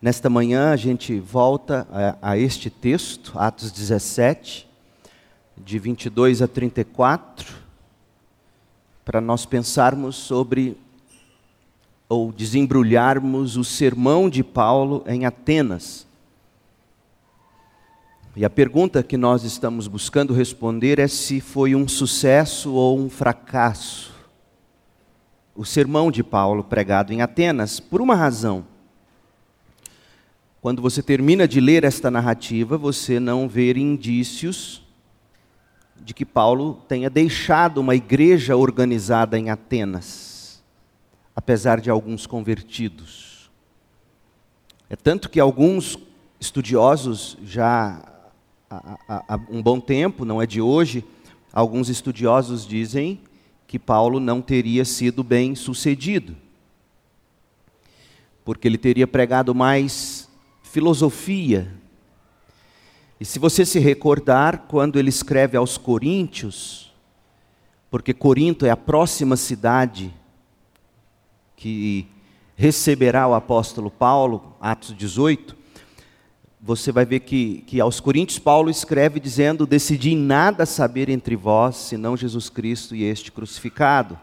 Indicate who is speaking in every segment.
Speaker 1: Nesta manhã a gente volta a, a, este texto, Atos 17, de 22 a 34, para nós pensarmos sobre ou desembrulharmos o sermão de Paulo em Atenas. E a pergunta que nós estamos buscando responder é se foi um sucesso ou um fracasso o sermão de Paulo pregado em Atenas, por uma razão. Quando você termina de ler esta narrativa, você não vê indícios de que Paulo tenha deixado uma igreja organizada em Atenas, apesar de alguns convertidos. É tanto que alguns estudiosos, já há, há, um bom tempo, não é de hoje, alguns estudiosos dizem que Paulo não teria sido bem sucedido, porque ele teria pregado mais filosofia. E se você se recordar, quando ele escreve aos Coríntios, porque Corinto é a próxima cidade que receberá o apóstolo Paulo, Atos 18, você vai ver que, que aos Coríntios Paulo escreve dizendo: Decidi nada saber entre vós, senão Jesus Cristo e este crucificado.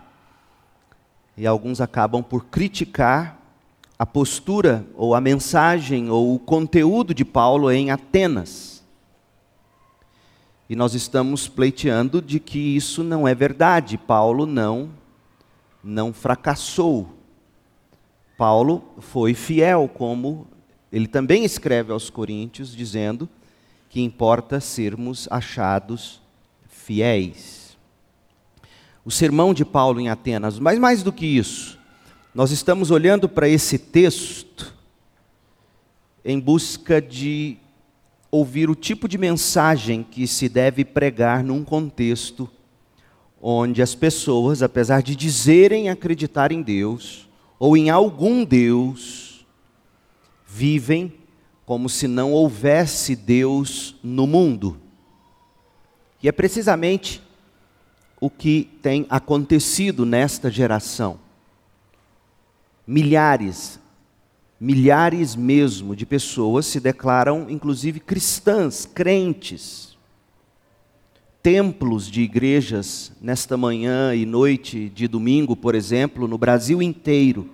Speaker 1: E alguns acabam por criticar a postura, ou a mensagem, ou o conteúdo de Paulo em Atenas. E nós estamos pleiteando de que isso não é verdade. Paulo não, não fracassou. Paulo foi fiel, como ele também escreve aos Coríntios dizendo que importa sermos achados fiéis. O sermão de Paulo em Atenas, mas mais do que isso, nós estamos olhando para esse texto em busca de ouvir o tipo de mensagem que se deve pregar num contexto onde as pessoas, apesar de dizerem acreditar em Deus ou em algum Deus, vivem como se não houvesse Deus no mundo. E é precisamente o que tem acontecido nesta geração. Milhares, milhares mesmo de pessoas se declaram, inclusive cristãs, crentes. Templos de igrejas nesta manhã e noite de domingo, por exemplo, no Brasil inteiro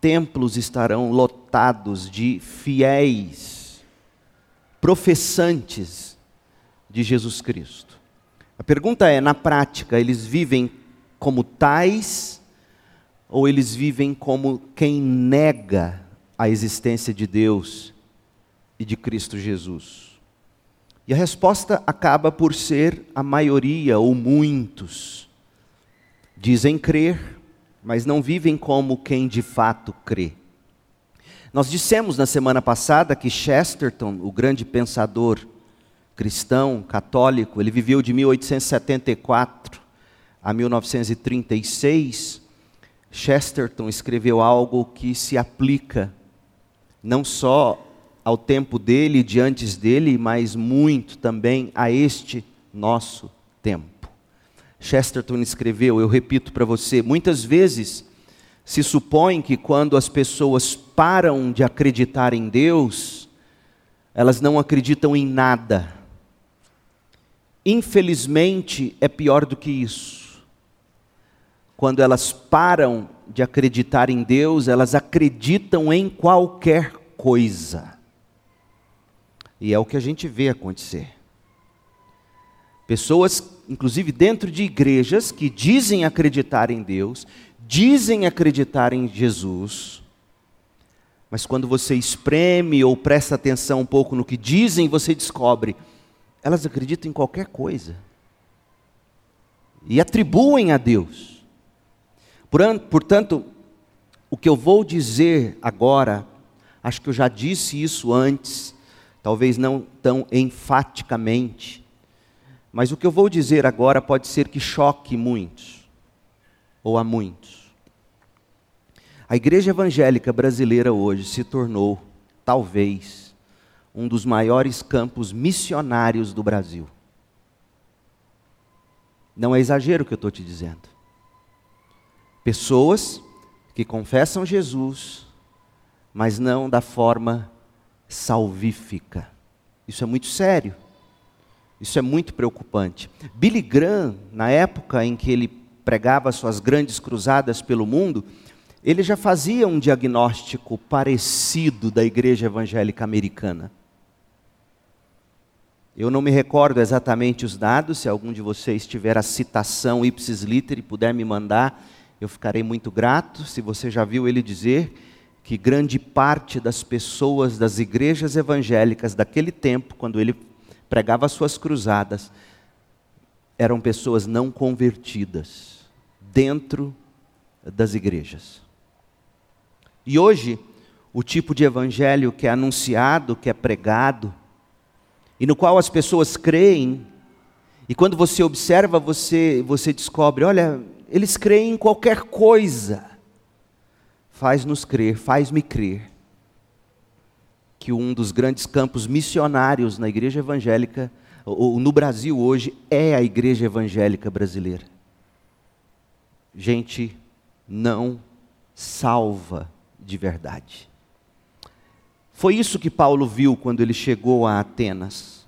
Speaker 1: templos estarão lotados de fiéis, professantes de Jesus Cristo. A pergunta é: na prática, eles vivem como tais ou eles vivem como quem nega a existência de Deus e de Cristo Jesus? E a resposta acaba por ser a maioria ou muitos. Dizem crer, mas não vivem como quem de fato crê. Nós dissemos na semana passada que Chesterton, o grande pensador cristão, católico, ele viveu de 1874 a 1936. Chesterton escreveu algo que se aplica não só ao tempo dele de antes dele, mas muito também a este nosso tempo. Chesterton escreveu, eu repito para você, muitas vezes se supõe que quando as pessoas param de acreditar em Deus, elas não acreditam em nada. Infelizmente, é pior do que isso. Quando elas param de acreditar em Deus, elas acreditam em qualquer coisa. E é o que a gente vê acontecer. Pessoas, inclusive dentro de igrejas, que dizem acreditar em Deus, dizem acreditar em Jesus, mas quando você espreme ou presta atenção um pouco no que dizem, você descobre, elas acreditam em qualquer coisa. E atribuem a Deus. Portanto, o que eu vou dizer agora, acho que eu já disse isso antes, talvez não tão enfaticamente, mas o que eu vou dizer agora pode ser que choque muitos, ou a muitos. A igreja evangélica brasileira hoje se tornou, talvez, um dos maiores campos missionários do Brasil. Não é exagero o que eu estou te dizendo. Pessoas que confessam Jesus, mas não da forma salvífica. Isso é muito sério. Isso é muito preocupante. Billy Graham, na época em que ele pregava suas grandes cruzadas pelo mundo, ele já fazia um diagnóstico parecido da igreja evangélica americana. Eu não me recordo exatamente os dados, se algum de vocês tiver a citação ipsis liter e puder me mandar, eu ficarei muito grato. Se você já viu ele dizer que grande parte das pessoas das igrejas evangélicas daquele tempo, quando ele pregava suas cruzadas, eram pessoas não convertidas dentro das igrejas. E hoje, o tipo de evangelho que é anunciado, que é pregado, e no qual as pessoas creem, e quando você observa, você, você descobre: olha, eles creem em qualquer coisa. Faz-nos crer, faz-me crer, que um dos grandes campos missionários na igreja evangélica, ou no Brasil hoje, é a igreja evangélica brasileira. Gente não salva de verdade. Foi isso que Paulo viu quando ele chegou a Atenas.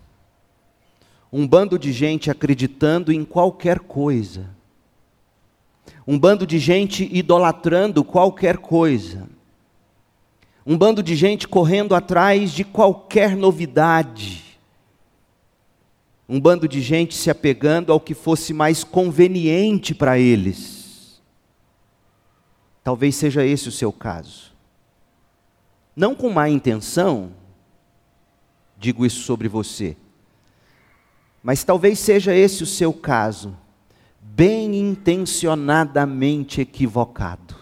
Speaker 1: Um bando de gente acreditando em qualquer coisa. Um bando de gente idolatrando qualquer coisa. Um bando de gente correndo atrás de qualquer novidade. Um bando de gente se apegando ao que fosse mais conveniente para eles. Talvez seja esse o seu caso não com má intenção, digo isso sobre você, mas talvez seja esse o seu caso, bem intencionadamente equivocado,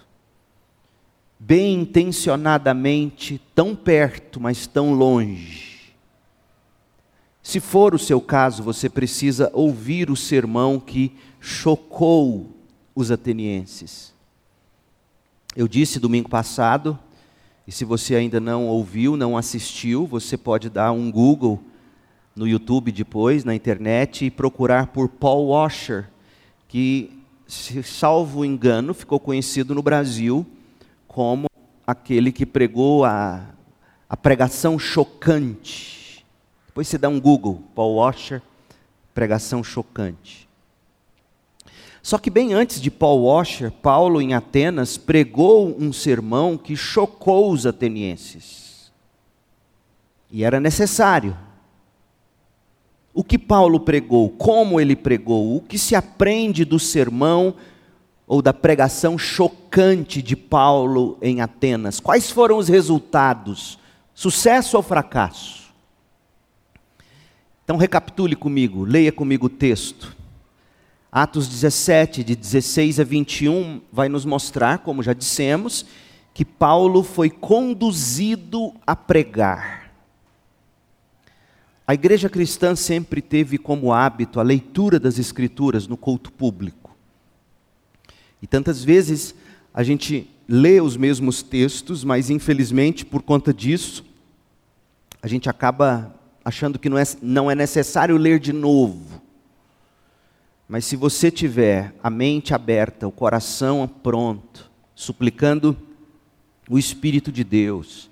Speaker 1: bem intencionadamente tão perto, mas tão longe. Se for o seu caso, você precisa ouvir o sermão que chocou os atenienses. Eu disse domingo passado e se você ainda não ouviu, não assistiu, você pode dar um Google no YouTube depois, na internet, e procurar por Paul Washer, que, salvo engano, ficou conhecido no Brasil como aquele que pregou a, a pregação chocante. Depois você dá um Google, Paul Washer, pregação chocante. Só que bem antes de Paul Washer, Paulo em Atenas pregou um sermão que chocou os atenienses. E era necessário. O que Paulo pregou, como ele pregou, o que se aprende do sermão ou da pregação chocante de Paulo em Atenas? Quais foram os resultados? Sucesso ou fracasso? Então recapitule comigo, leia comigo o texto. Atos 17, de 16 a 21, vai nos mostrar, como já dissemos, que Paulo foi conduzido a pregar. A igreja cristã sempre teve como hábito a leitura das Escrituras no culto público. E tantas vezes a gente lê os mesmos textos, mas infelizmente por conta disso, a gente acaba achando que não é, não é necessário ler de novo. Mas se você tiver a mente aberta, o coração pronto, suplicando o Espírito de Deus,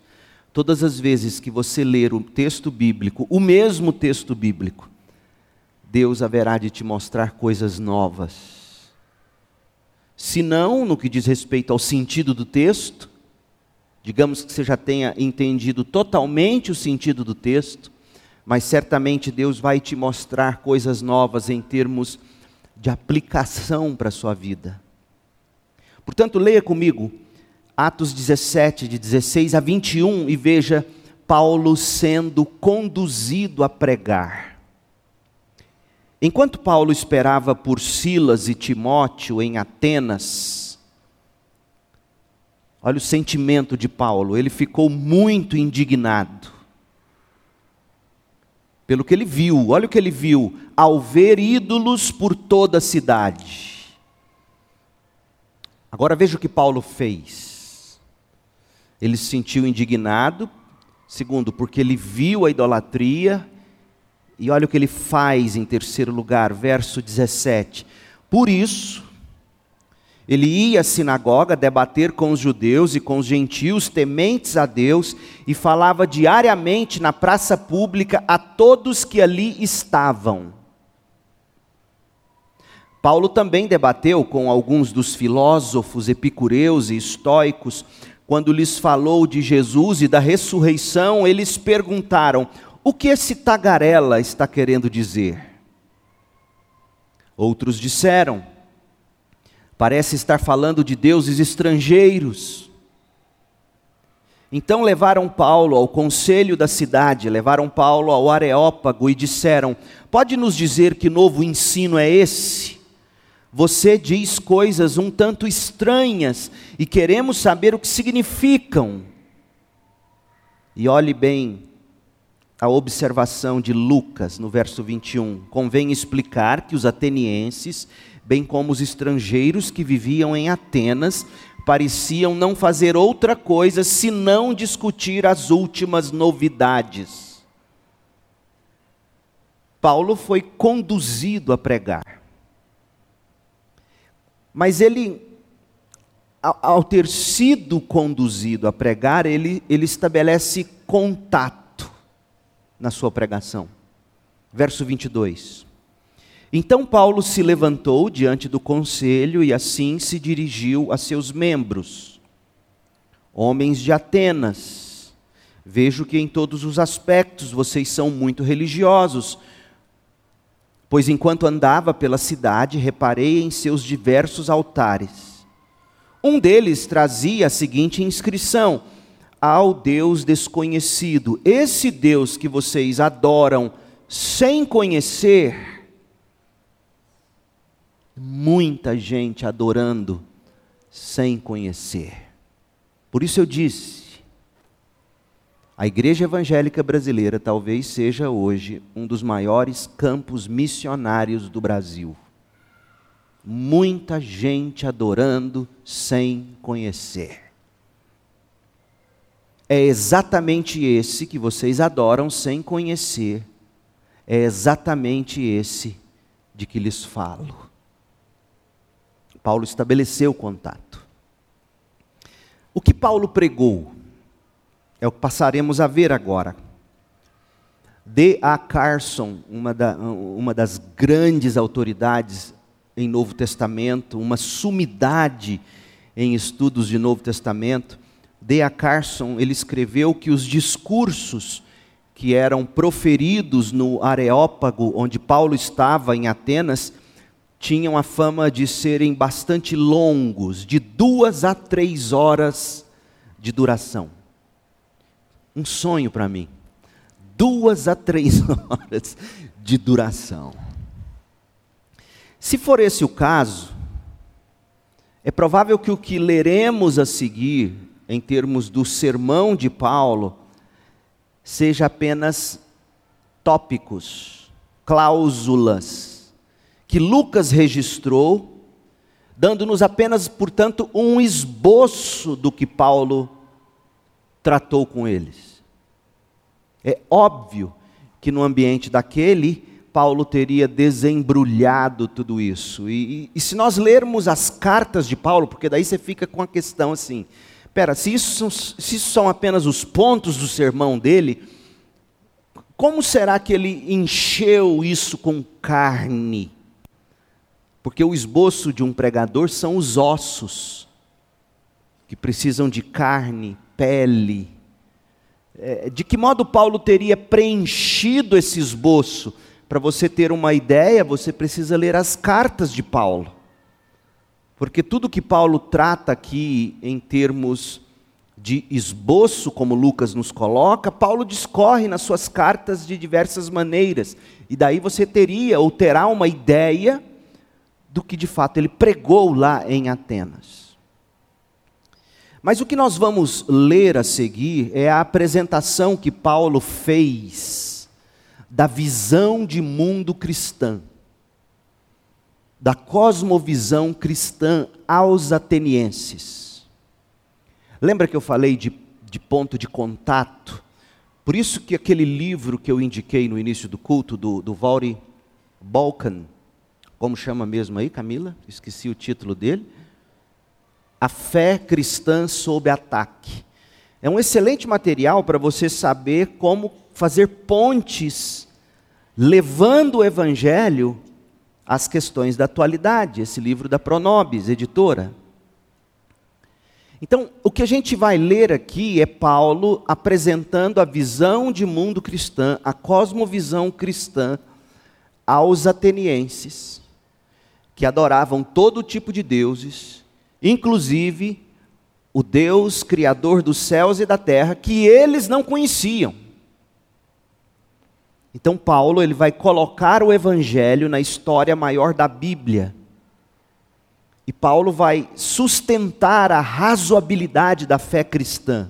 Speaker 1: todas as vezes que você ler o texto bíblico, o mesmo texto bíblico, Deus haverá de te mostrar coisas novas. Se não, no que diz respeito ao sentido do texto, digamos que você já tenha entendido totalmente o sentido do texto, mas certamente Deus vai te mostrar coisas novas em termos de aplicação para a sua vida. Portanto, leia comigo Atos 17, de 16 a 21, e veja Paulo sendo conduzido a pregar. Enquanto Paulo esperava por Silas e Timóteo em Atenas, olha o sentimento de Paulo, ele ficou muito indignado pelo que ele viu. Olha o que ele viu: ao ver ídolos por toda a cidade. Agora veja o que Paulo fez. Ele se sentiu indignado, segundo, porque ele viu a idolatria, e olha o que ele faz em terceiro lugar, verso 17. Por isso, Ele ia à sinagoga debater com os judeus e com os gentios tementes a Deus e falava diariamente na praça pública a todos que ali estavam. Paulo também debateu com alguns dos filósofos epicureus e estoicos. Quando lhes falou de Jesus e da ressurreição, eles perguntaram: o que esse tagarela está querendo dizer? Outros disseram: Parece estar falando de deuses estrangeiros. Então levaram Paulo ao conselho da cidade, levaram Paulo ao Areópago e disseram: Pode nos dizer que novo ensino é esse? Você diz coisas um tanto estranhas e queremos saber o que significam. E olhe bem a observação de Lucas no verso 21. Convém explicar que os atenienses bem como os estrangeiros que viviam em Atenas, pareciam não fazer outra coisa senão discutir as últimas novidades. Paulo foi conduzido a pregar. Mas ele, ao ter sido conduzido a pregar, ele, ele estabelece contato na sua pregação. Verso 22. Então Paulo se levantou diante do conselho e assim se dirigiu a seus membros. Homens de Atenas, vejo que em todos os aspectos vocês são muito religiosos, pois enquanto andava pela cidade, reparei em seus diversos altares. Um deles trazia a seguinte inscrição: Ao Deus desconhecido, esse Deus que vocês adoram sem conhecer, muita gente adorando sem conhecer. Por isso eu disse, a igreja evangélica brasileira talvez seja hoje um dos maiores campos missionários do Brasil. Muita gente adorando sem conhecer. É exatamente esse que vocês adoram sem conhecer. É exatamente esse de que lhes falo. Paulo estabeleceu contato. O que Paulo pregou é o que passaremos a ver agora. D. A. Carson, uma, da, uma das grandes autoridades em Novo Testamento, uma sumidade em estudos de Novo Testamento, D. A. Carson, ele escreveu que os discursos que eram proferidos no Areópago, onde Paulo estava em Atenas, tinham a fama de serem bastante longos, de duas a três horas de duração. Um sonho para mim. Duas a três horas de duração. Se for esse o caso, é provável que o que leremos a seguir, em termos do sermão de Paulo, seja apenas tópicos, cláusulas que Lucas registrou, dando-nos apenas, portanto, um esboço do que Paulo tratou com eles. É óbvio que no ambiente daquele, Paulo teria desembrulhado tudo isso. E, e, e, se nós lermos as cartas de Paulo, porque daí você fica com a questão assim: pera, se isso, se isso são apenas os pontos do sermão dele, como será que ele encheu isso com carne? Porque o esboço de um pregador são os ossos, que precisam de carne, pele. É, de que modo Paulo teria preenchido esse esboço? Para você ter uma ideia, você precisa ler as cartas de Paulo. Porque tudo que Paulo trata aqui em termos de esboço, como Lucas nos coloca, Paulo discorre nas suas cartas de diversas maneiras. E daí você teria ou terá uma ideia do que de fato ele pregou lá em Atenas. Mas o que nós vamos ler a seguir é a apresentação que Paulo fez da visão de mundo cristã, da cosmovisão cristã aos atenienses. Lembra que eu falei de, de ponto de contato? Por isso que aquele livro que eu indiquei no início do culto, do, do Balkan, como chama mesmo aí, Camila? Esqueci o título dele. A fé cristã sob ataque. É um excelente material para você saber como fazer pontes levando o evangelho às questões da atualidade, esse livro da Pronobis, editora. Então, o que a gente vai ler aqui é Paulo apresentando a visão de mundo cristã, a cosmovisão cristã aos atenienses, que adoravam todo tipo de deuses, inclusive o Deus criador dos céus e da terra, que eles não conheciam. Então Paulo ele vai colocar o evangelho na história maior da Bíblia e Paulo vai sustentar a razoabilidade da fé cristã.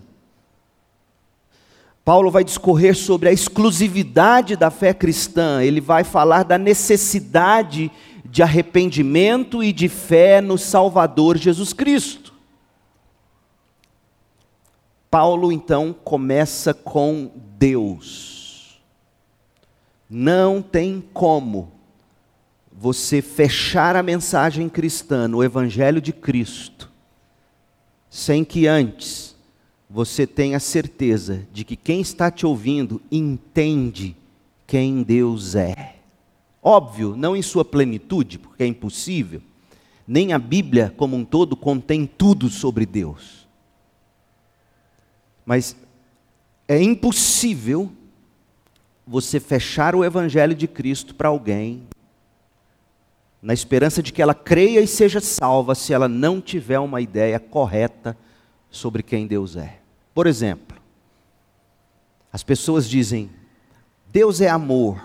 Speaker 1: Paulo vai discorrer sobre a exclusividade da fé cristã, ele vai falar da necessidade de arrependimento e de fé no Salvador Jesus Cristo. Paulo então começa com Deus. Não tem como você fechar a mensagem cristã no Evangelho de Cristo, sem que antes você tenha certeza de que quem está te ouvindo entende quem Deus é. Óbvio, não em sua plenitude, porque é impossível, nem a Bíblia como um todo contém tudo sobre Deus. Mas é impossível você fechar o Evangelho de Cristo para alguém na esperança de que ela creia e seja salva se ela não tiver uma ideia correta sobre quem Deus é. Por exemplo, as pessoas dizem: Deus é amor,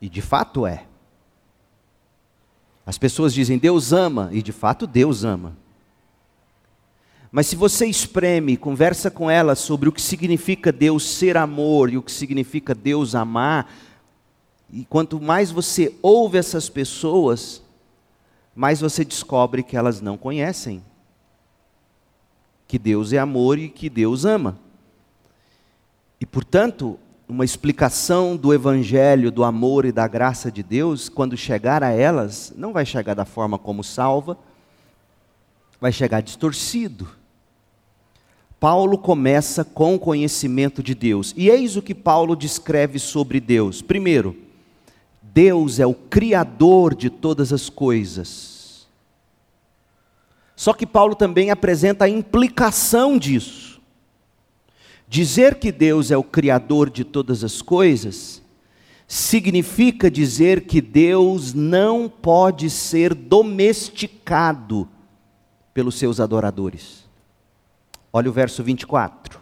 Speaker 1: e de fato é. As pessoas dizem: Deus ama, e de fato Deus ama. Mas se você espreme, conversa com ela sobre o que significa Deus ser amor e o que significa Deus amar, e quanto mais você ouve essas pessoas, mais você descobre que elas não conhecem que Deus é amor e que Deus ama. E, portanto, uma explicação do evangelho, do amor e da graça de Deus, quando chegar a elas, não vai chegar da forma como salva, vai chegar distorcido. Paulo começa com o conhecimento de Deus. E eis o que Paulo descreve sobre Deus. Primeiro, Deus é o Criador de todas as coisas. Só que Paulo também apresenta a implicação disso. Dizer que Deus é o Criador de todas as coisas significa dizer que Deus não pode ser domesticado pelos seus adoradores. Olha o verso 24.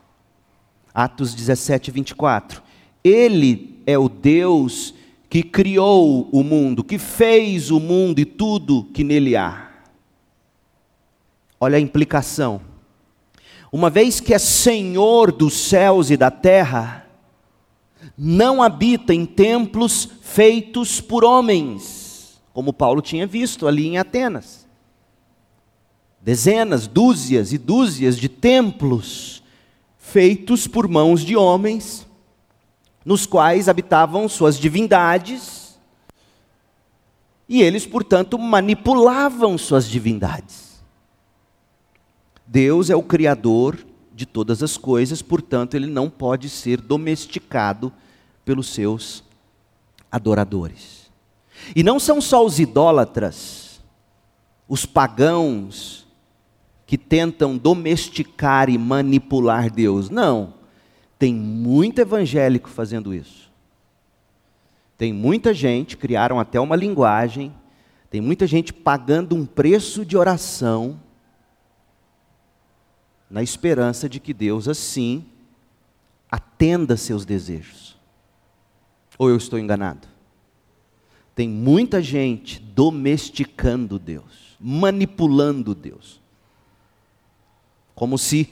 Speaker 1: Atos 17, 24. Ele é o Deus que criou o mundo, que fez o mundo e tudo que nele há. Olha a implicação. Uma vez que é Senhor dos céus e da terra, não habita em templos feitos por homens, como Paulo tinha visto ali em Atenas. Dezenas, dúzias e dúzias de templos feitos por mãos de homens, nos quais habitavam suas divindades, e eles, portanto, manipulavam suas divindades. Deus é o Criador de todas as coisas, portanto, ele não pode ser domesticado pelos seus adoradores. E não são só os idólatras, os pagãos, que tentam domesticar e manipular Deus. Não. Tem muito evangélico fazendo isso. Tem muita gente, criaram até uma linguagem, tem muita gente pagando um preço de oração, na esperança de que Deus assim atenda seus desejos. Ou eu estou enganado? Tem muita gente domesticando Deus, manipulando Deus. Como se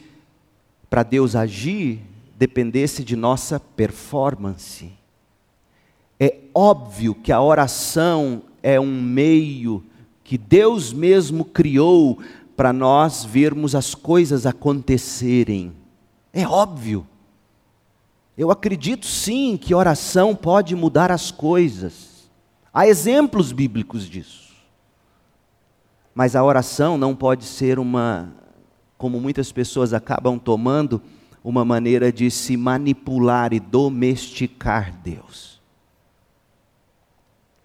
Speaker 1: para Deus agir, dependesse de nossa performance. É óbvio que a oração é um meio que Deus mesmo criou para nós vermos as coisas acontecerem. É óbvio. Eu acredito sim que oração pode mudar as coisas. Há exemplos bíblicos disso. Mas a oração não pode ser uma, como muitas pessoas acabam tomando, uma maneira de se manipular e domesticar Deus.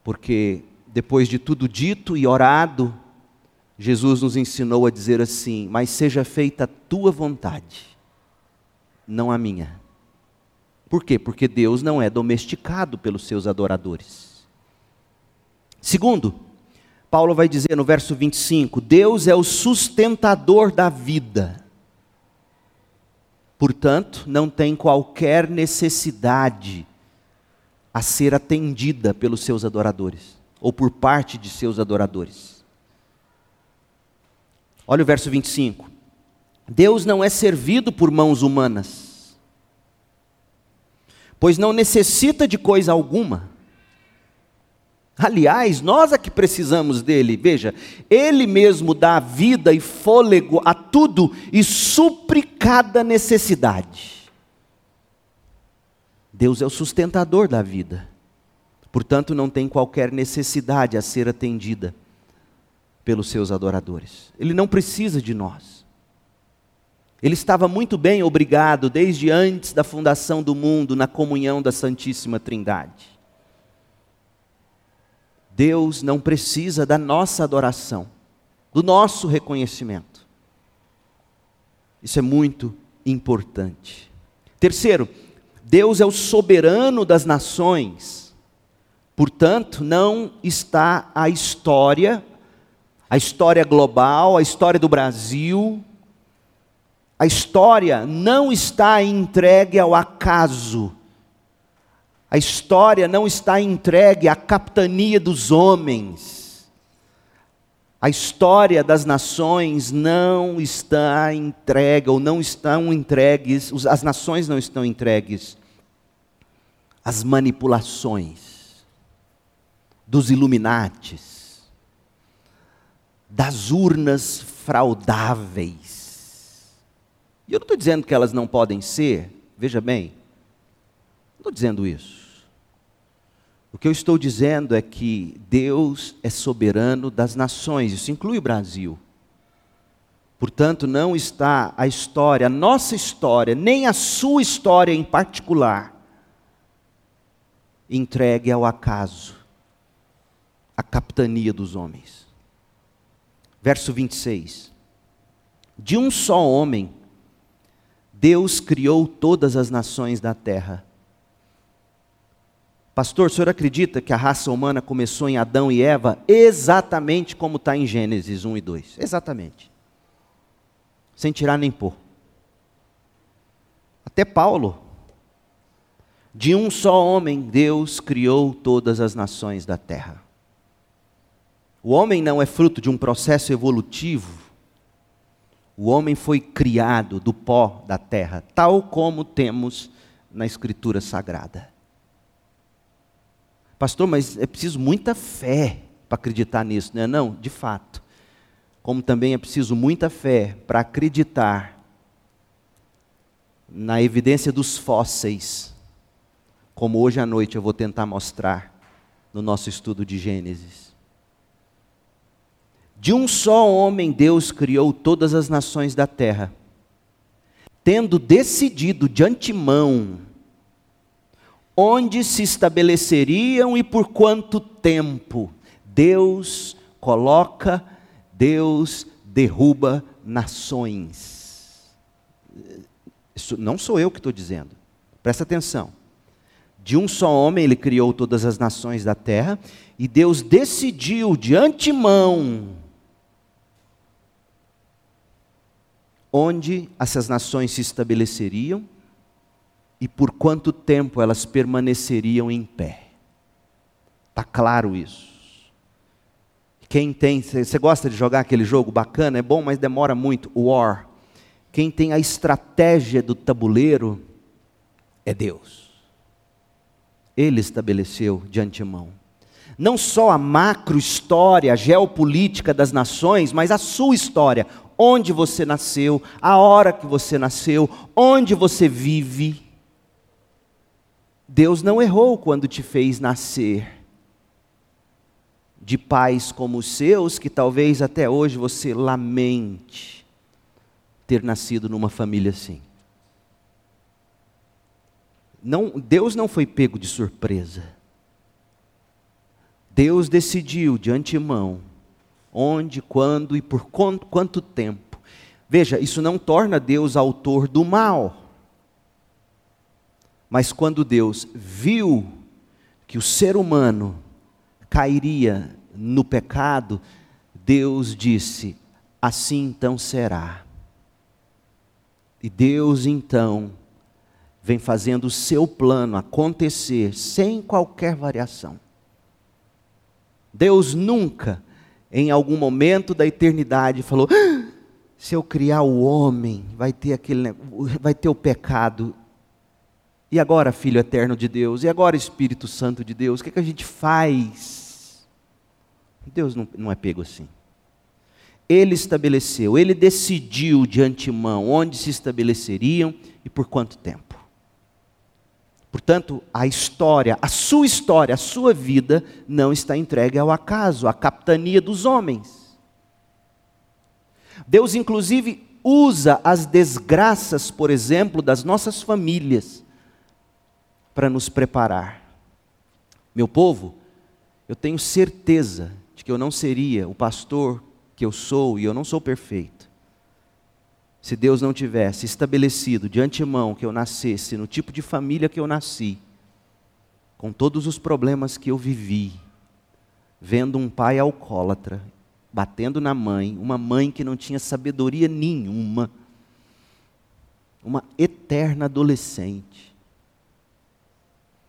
Speaker 1: Porque depois de tudo dito e orado, Jesus nos ensinou a dizer assim: Mas seja feita a tua vontade, não a minha. Por quê? Porque Deus não é domesticado pelos seus adoradores. Segundo, Paulo vai dizer no verso 25: Deus é o sustentador da vida. Portanto, não tem qualquer necessidade a ser atendida pelos seus adoradores, ou por parte de seus adoradores. Olha o verso 25. Deus não é servido por mãos humanas, pois não necessita de coisa alguma Aliás, nós é que precisamos dele. Veja, ele mesmo dá vida e fôlego a tudo e supre cada necessidade. Deus é o sustentador da vida. Portanto, não tem qualquer necessidade a ser atendida pelos seus adoradores. Ele não precisa de nós. Ele estava muito bem obrigado desde antes da fundação do mundo na comunhão da Santíssima Trindade. Deus não precisa da nossa adoração, do nosso reconhecimento. Isso é muito importante. Terceiro, Deus é o soberano das nações, portanto, não está a história, a história global, a história do Brasil, a história não está entregue ao acaso. A história não está entregue à capitania dos homens. A história das nações não está entregue, ou não estão entregues, as nações não estão entregues às manipulações dos Illuminates, das urnas fraudáveis. E eu não estou dizendo que elas não podem ser, veja bem, não estou dizendo isso. O que eu estou dizendo é que Deus é soberano das nações, isso inclui o Brasil. Portanto, não está a história, a nossa história, nem a sua história em particular, entregue ao acaso, à capitania dos homens. Verso 26. De um só homem, Deus criou todas as nações da terra Pastor, o senhor acredita que a raça humana começou em Adão e Eva exatamente como está em Gênesis 1 e 2? Exatamente. Sem tirar nem pôr. Até Paulo. De um só homem, Deus criou todas as nações da terra. O homem não é fruto de um processo evolutivo. O homem foi criado do pó da terra, tal como temos na Escritura Sagrada. Pastor, mas é preciso muita fé para acreditar nisso, não é não? De fato. Como também é preciso muita fé para acreditar na evidência dos fósseis, como hoje à noite eu vou tentar mostrar no nosso estudo de Gênesis. De um só homem Deus criou todas as nações da terra, tendo decidido de antemão onde se estabeleceriam e por quanto tempo. Deus coloca, Deus derruba nações. Isso não sou eu que estou dizendo, presta atenção. De um só homem ele criou todas as nações da terra, e Deus decidiu de antemão onde essas nações se estabeleceriam e por quanto tempo elas permaneceriam em pé. Está claro isso. Quem tem, você gosta de jogar aquele jogo bacana? É bom, mas demora muito. War. Quem tem a estratégia do tabuleiro é Deus. Ele estabeleceu de antemão. Não só a macro história, a geopolítica das nações, mas a sua história. Onde você nasceu, a hora que você nasceu, onde você vive Deus não errou quando te fez nascer de pais como os seus que talvez até hoje você lamente ter nascido numa família assim. Não, Deus não foi pego de surpresa. Deus decidiu de antemão onde, quando e por quanto, tempo. Veja, isso não torna Deus autor do mal. Mas quando Deus viu que o ser humano cairia no pecado, Deus disse: assim então será. E Deus então vem fazendo o seu plano acontecer sem qualquer variação. Deus nunca, em algum momento da eternidade, falou: ah, se eu criar o homem, vai ter aquele, vai ter o pecado. E agora, Filho eterno de Deus? E agora, Espírito Santo de Deus? O que, é que a gente faz? Deus não, não é pego assim. Ele estabeleceu, ele decidiu de antemão onde se estabeleceriam e por quanto tempo. Portanto, a história, a sua história, a sua vida não está entregue ao acaso, à capitania dos homens. Deus, inclusive, usa as desgraças, por exemplo, das nossas famílias para nos preparar. Meu povo, eu tenho certeza de que eu não seria o pastor que eu sou e eu não sou perfeito. Se Deus não tivesse estabelecido de antemão que eu nascesse no tipo de família que eu nasci, com todos os problemas que eu vivi, vendo um pai alcoólatra, batendo na mãe, uma mãe que não tinha sabedoria nenhuma, uma eterna adolescente,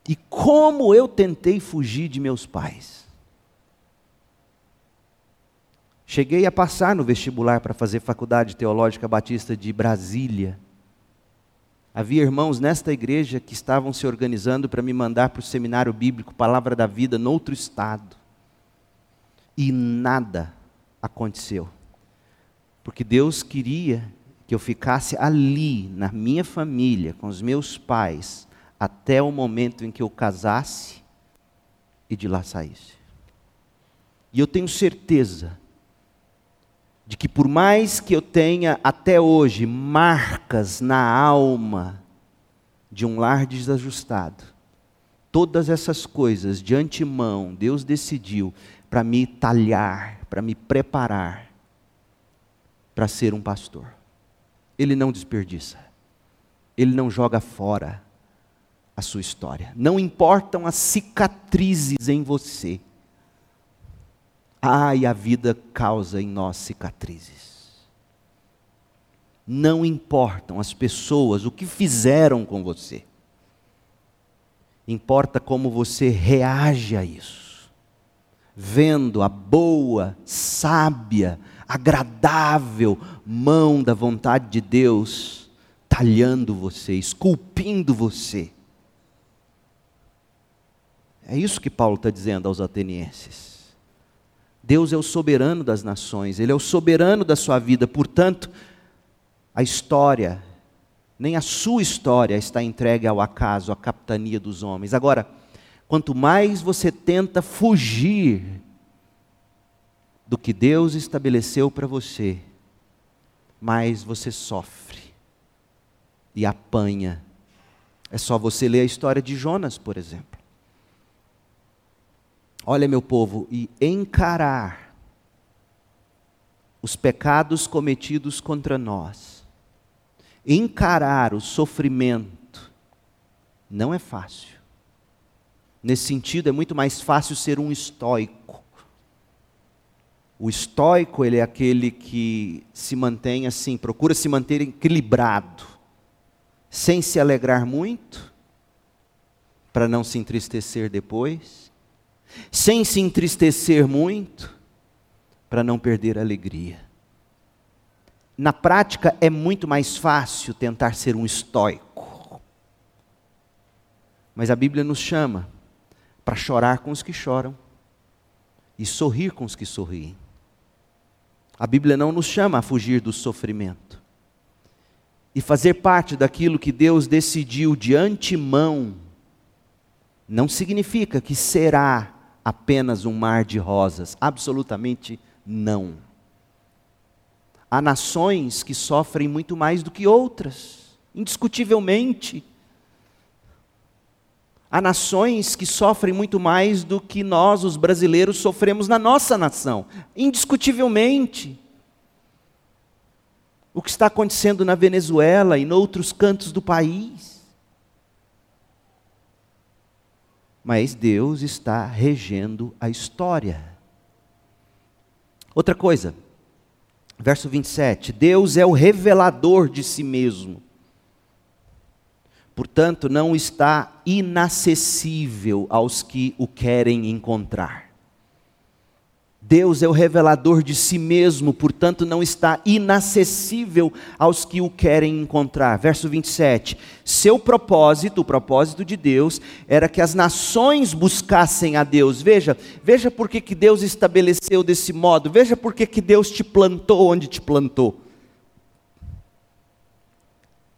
Speaker 1: e como eu tentei fugir de meus pais. Cheguei a passar no vestibular para fazer Faculdade Teológica Batista de Brasília. Havia irmãos nesta igreja que estavam se organizando para me mandar para o seminário bíblico Palavra da Vida, noutro estado. E nada aconteceu. Porque Deus queria que eu ficasse ali, na minha família, com os meus pais, até o momento em que eu casasse e de lá saísse. E eu tenho certeza de que, por mais que eu tenha até hoje marcas na alma de um lar desajustado, todas essas coisas de antemão Deus decidiu para me talhar, para me preparar para ser um pastor. Ele não desperdiça, ele não joga fora a sua história. Não importam as cicatrizes em você. Ai, a vida causa em nós cicatrizes. Não importam as pessoas, o que fizeram com você. Importa como você reage a isso. Vendo a boa, sábia, agradável mão da vontade de Deus talhando você, esculpindo você é isso que Paulo está dizendo aos atenienses. Deus é o soberano das nações, Ele é o soberano da sua vida, portanto, a história, nem a sua história está entregue ao acaso, à capitania dos homens. Agora, quanto mais você tenta fugir do que Deus estabeleceu para você, mais você sofre e apanha. É só você ler a história de Jonas, por exemplo. Olha, meu povo, e encarar os pecados cometidos contra nós, encarar o sofrimento, não é fácil. Nesse sentido, é muito mais fácil ser um estoico. O estoico, ele é aquele que se mantém assim, procura se manter equilibrado, sem se alegrar muito, para não se entristecer depois sem se entristecer muito, para não perder a alegria. Na prática, é muito mais fácil tentar ser um estoico. Mas a Bíblia nos chama para chorar com os que choram e sorrir com os que sorriem. A Bíblia não nos chama a fugir do sofrimento e fazer parte daquilo que Deus decidiu de antemão. Não significa que será apenas um mar de rosas. Absolutamente não. Há nações que sofrem muito mais do que outras, indiscutivelmente. Há nações que sofrem muito mais do que nós, os brasileiros, sofremos na nossa nação, indiscutivelmente. O que está acontecendo na Venezuela e em outros cantos do país. Mas Deus está regendo a história. Outra coisa, verso 27, Deus é o revelador de si mesmo. Portanto, não está inacessível aos que o querem encontrar. Deus é o revelador de si mesmo, portanto, não está inacessível aos que o querem encontrar. Verso 27. Seu propósito, o propósito de Deus, era que as nações buscassem a Deus. Veja, veja por que, que Deus estabeleceu desse modo, veja por que, que Deus te plantou onde te plantou.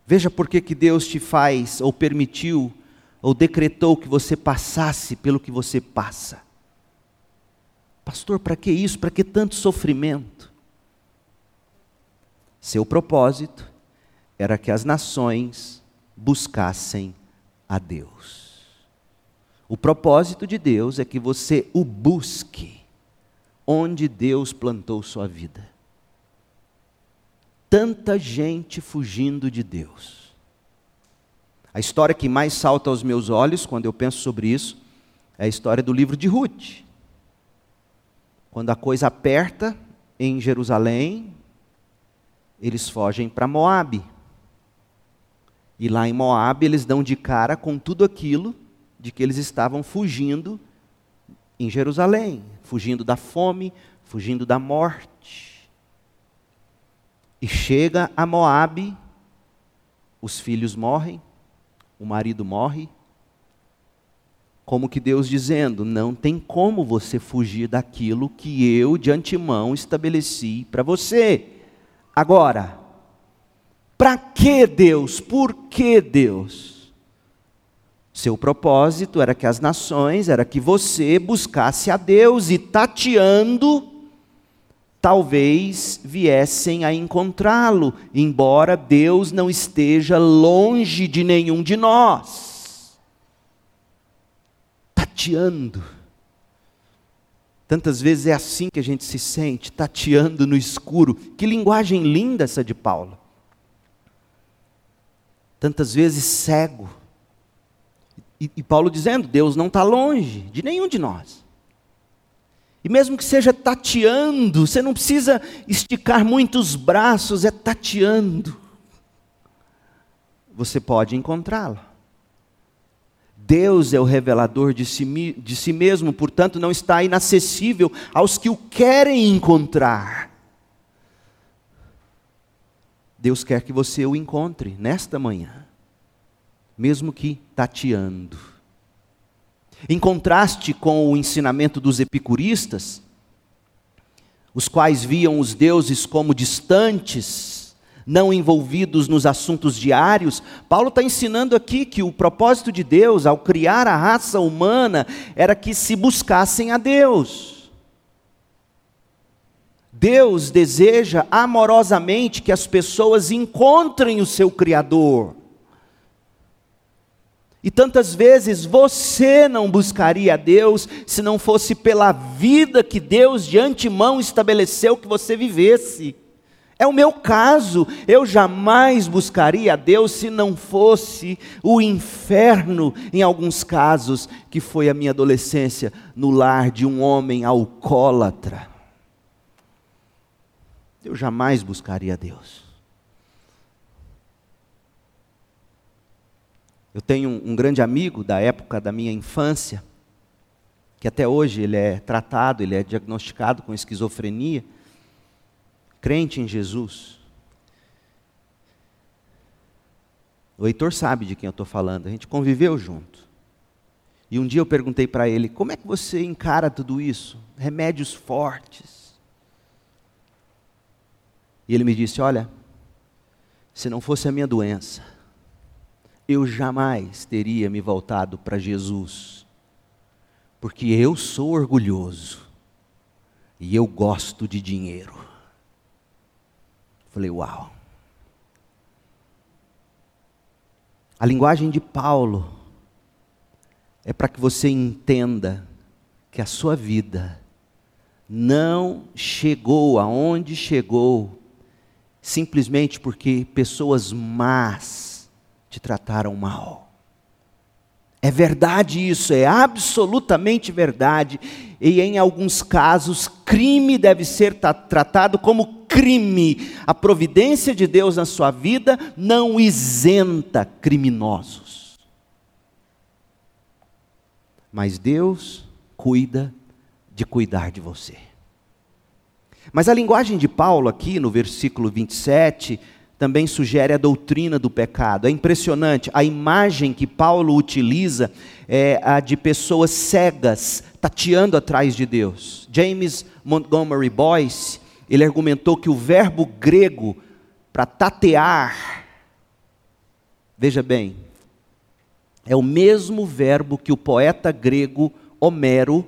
Speaker 1: Veja por que, que Deus te faz, ou permitiu, ou decretou que você passasse pelo que você passa. Pastor, para que isso? Para que tanto sofrimento? Seu propósito era que as nações buscassem a Deus. O propósito de Deus é que você o busque onde Deus plantou sua vida. Tanta gente fugindo de Deus. A história que mais salta aos meus olhos quando eu penso sobre isso é a história do livro de Ruth. Quando a coisa aperta em Jerusalém, eles fogem para Moabe. E lá em Moabe eles dão de cara com tudo aquilo de que eles estavam fugindo em Jerusalém, fugindo da fome, fugindo da morte. E chega a Moabe, os filhos morrem, o marido morre, como que Deus dizendo: não tem como você fugir daquilo que eu de antemão estabeleci para você. Agora, para que Deus? Por que Deus? Seu propósito era que as nações, era que você buscasse a Deus e tateando, talvez viessem a encontrá-lo, embora Deus não esteja longe de nenhum de nós tateando. Tantas vezes é assim que a gente se sente, tateando no escuro. Que linguagem linda essa de Paulo. Tantas vezes cego. E, e Paulo dizendo: Deus não está longe de nenhum de nós. E mesmo que seja tateando, você não precisa esticar muitos braços, é tateando. Você pode encontrá-lo. Deus é o revelador de si, de si mesmo, portanto, não está inacessível aos que o querem encontrar. Deus quer que você o encontre nesta manhã, mesmo que tateando. Em contraste com o ensinamento dos epicuristas, os quais viam os deuses como distantes, não envolvidos nos assuntos diários, Paulo está ensinando aqui que o propósito de Deus ao criar a raça humana era que se buscassem a Deus. Deus deseja amorosamente que as pessoas encontrem o seu Criador. E tantas vezes você não buscaria a Deus se não fosse pela vida que Deus de antemão estabeleceu que você vivesse. É o meu caso. Eu jamais buscaria a Deus se não fosse o inferno, em alguns casos, que foi a minha adolescência no lar de um homem alcoólatra. Eu jamais buscaria a Deus. Eu tenho um grande amigo da época da minha infância, que até hoje ele é tratado, ele é diagnosticado com esquizofrenia crente em Jesus. O Heitor sabe de quem eu estou falando, a gente conviveu junto. E um dia eu perguntei para ele: como é que você encara tudo isso? Remédios fortes. E ele me disse: olha, se não fosse a minha doença, eu jamais teria me voltado para Jesus porque eu sou orgulhoso e eu gosto de dinheiro. Falei, uau. A linguagem de Paulo é para que você entenda que a sua vida não chegou aonde chegou simplesmente porque pessoas más te trataram mal. É verdade isso, é absolutamente verdade. E em alguns casos, crime deve ser tratado como crime. A providência de Deus na sua vida não isenta criminosos. Mas Deus cuida de cuidar de você. Mas a linguagem de Paulo aqui no versículo 27 também sugere a doutrina do pecado. É impressionante, a imagem que Paulo utiliza é a de pessoas cegas tateando atrás de Deus. James Montgomery Boyce, ele argumentou que o verbo grego para tatear, veja bem, é o mesmo verbo que o poeta grego Homero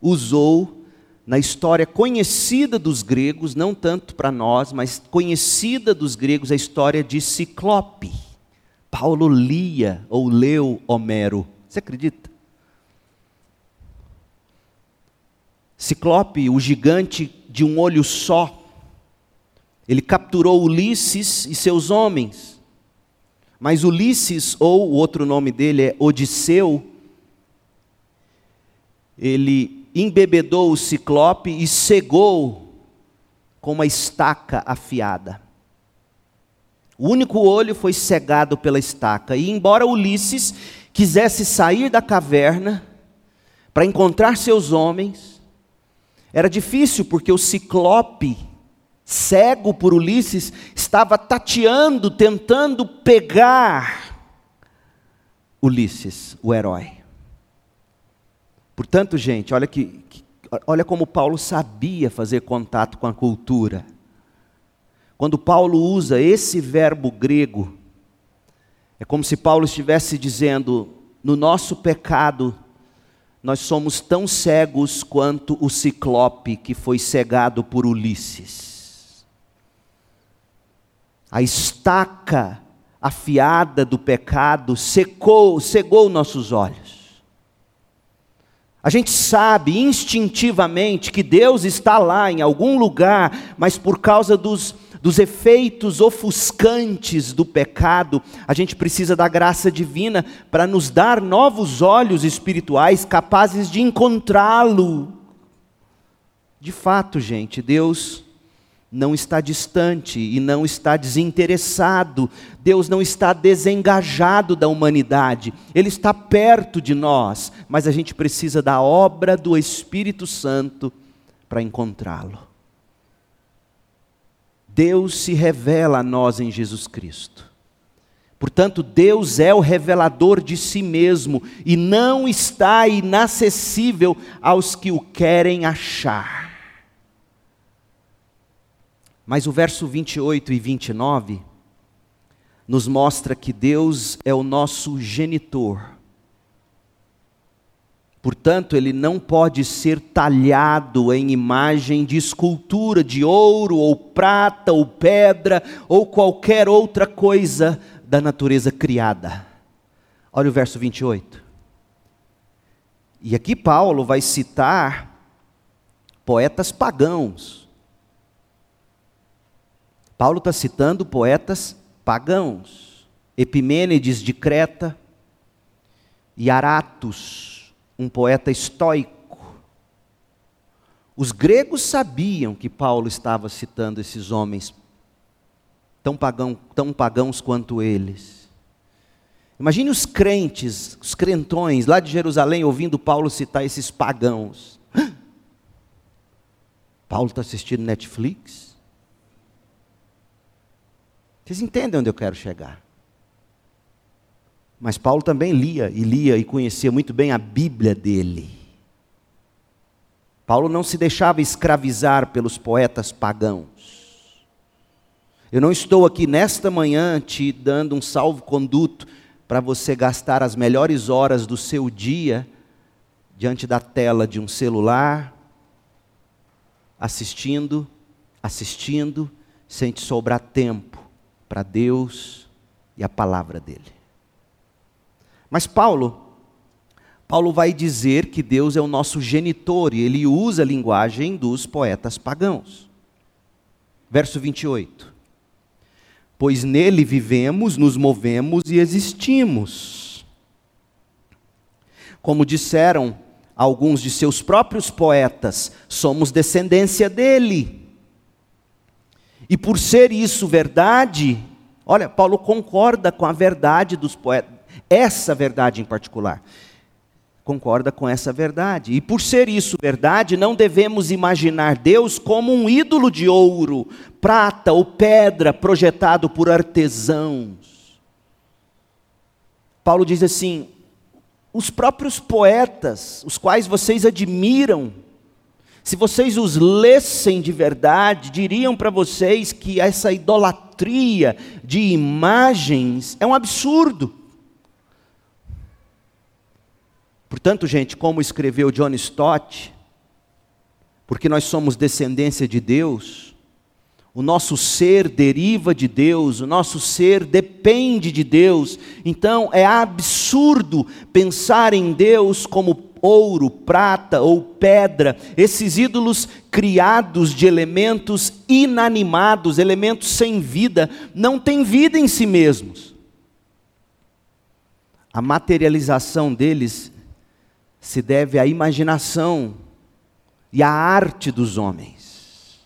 Speaker 1: usou na história conhecida dos gregos, não tanto para nós, mas conhecida dos gregos, a história de Ciclope. Paulo lia ou leu Homero. Você acredita? Ciclope, o gigante de um olho só, ele capturou Ulisses e seus homens. Mas Ulisses, ou o outro nome dele é Odisseu, ele embebedou o ciclope e cegou com uma estaca afiada. O único olho foi cegado pela estaca, e embora Ulisses quisesse sair da caverna para encontrar seus homens, era difícil porque o ciclope, cego por Ulisses, estava tateando, tentando pegar Ulisses, o herói. Portanto, gente, olha que, que, olha como Paulo sabia fazer contato com a cultura. Quando Paulo usa esse verbo grego, é como se Paulo estivesse dizendo: no nosso pecado, nós somos tão cegos quanto o ciclope que foi cegado por Ulisses. A estaca afiada do pecado secou, cegou nossos olhos. A gente sabe instintivamente que Deus está lá em algum lugar, mas por causa dos, dos efeitos ofuscantes do pecado, a gente precisa da graça divina para nos dar novos olhos espirituais capazes de encontrá-lo. De fato, gente, Deus não está distante e não está desinteressado, Deus não está desengajado da humanidade, Ele está perto de nós, mas a gente precisa da obra do Espírito Santo para encontrá-lo. Deus se revela a nós em Jesus Cristo. Portanto, Deus é o revelador de si mesmo e não está inacessível aos que o querem achar. Mas o verso 28 e 29 nos mostra que Deus é o nosso genitor. Portanto, ele não pode ser talhado em imagem de escultura de ouro, ou prata, ou pedra, ou qualquer outra coisa da natureza criada. Olha o verso 28. E aqui Paulo vai citar poetas pagãos Paulo está citando poetas pagãos, Epimênides de Creta e Aratus, um poeta estoico. Os gregos sabiam que Paulo estava citando esses homens tão, pagão, tão pagãos quanto eles. Imagine os crentes, os crentões lá de Jerusalém ouvindo Paulo citar esses pagãos. Paulo está assistindo Netflix? Vocês entendem onde eu quero chegar? Mas Paulo também lia e lia e conhecia muito bem a Bíblia dele. Paulo não se deixava escravizar pelos poetas pagãos. Eu não estou aqui nesta manhã te dando um salvo-conduto para você gastar as melhores horas do seu dia diante da tela de um celular, assistindo, assistindo, sem te sobrar tempo para Deus e a palavra dele. Mas Paulo, Paulo vai dizer que Deus é o nosso genitor e ele usa a linguagem dos poetas pagãos. Verso 28. Pois nele vivemos, nos movemos e existimos. Como disseram alguns de seus próprios poetas, somos descendência dele. E por ser isso verdade, olha, Paulo concorda com a verdade dos poetas essa verdade em particular. Concorda com essa verdade. E por ser isso verdade, não devemos imaginar Deus como um ídolo de ouro, prata ou pedra projetado por artesãos. Paulo diz assim: os próprios poetas, os quais vocês admiram, se vocês os lessem de verdade, diriam para vocês que essa idolatria de imagens é um absurdo. Portanto, gente, como escreveu John Stott, porque nós somos descendência de Deus, o nosso ser deriva de Deus, o nosso ser depende de Deus. Então é absurdo pensar em Deus como ouro, prata ou pedra, esses ídolos criados de elementos inanimados, elementos sem vida, não têm vida em si mesmos. A materialização deles se deve à imaginação e à arte dos homens.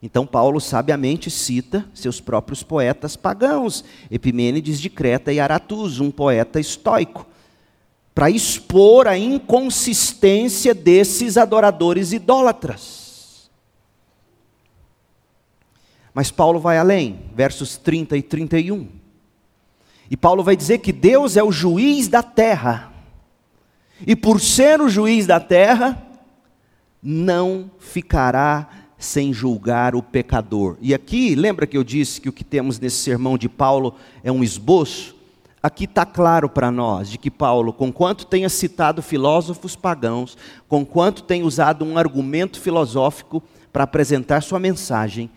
Speaker 1: Então, Paulo sabiamente cita seus próprios poetas pagãos, Epimênides de Creta e Aratus, um poeta estoico, para expor a inconsistência desses adoradores idólatras. Mas Paulo vai além, versos 30 e 31. E Paulo vai dizer que Deus é o juiz da terra e por ser o juiz da terra, não ficará sem julgar o pecador. E aqui, lembra que eu disse que o que temos nesse sermão de Paulo é um esboço? Aqui está claro para nós de que Paulo, conquanto tenha citado filósofos pagãos, conquanto tenha usado um argumento filosófico para apresentar sua mensagem,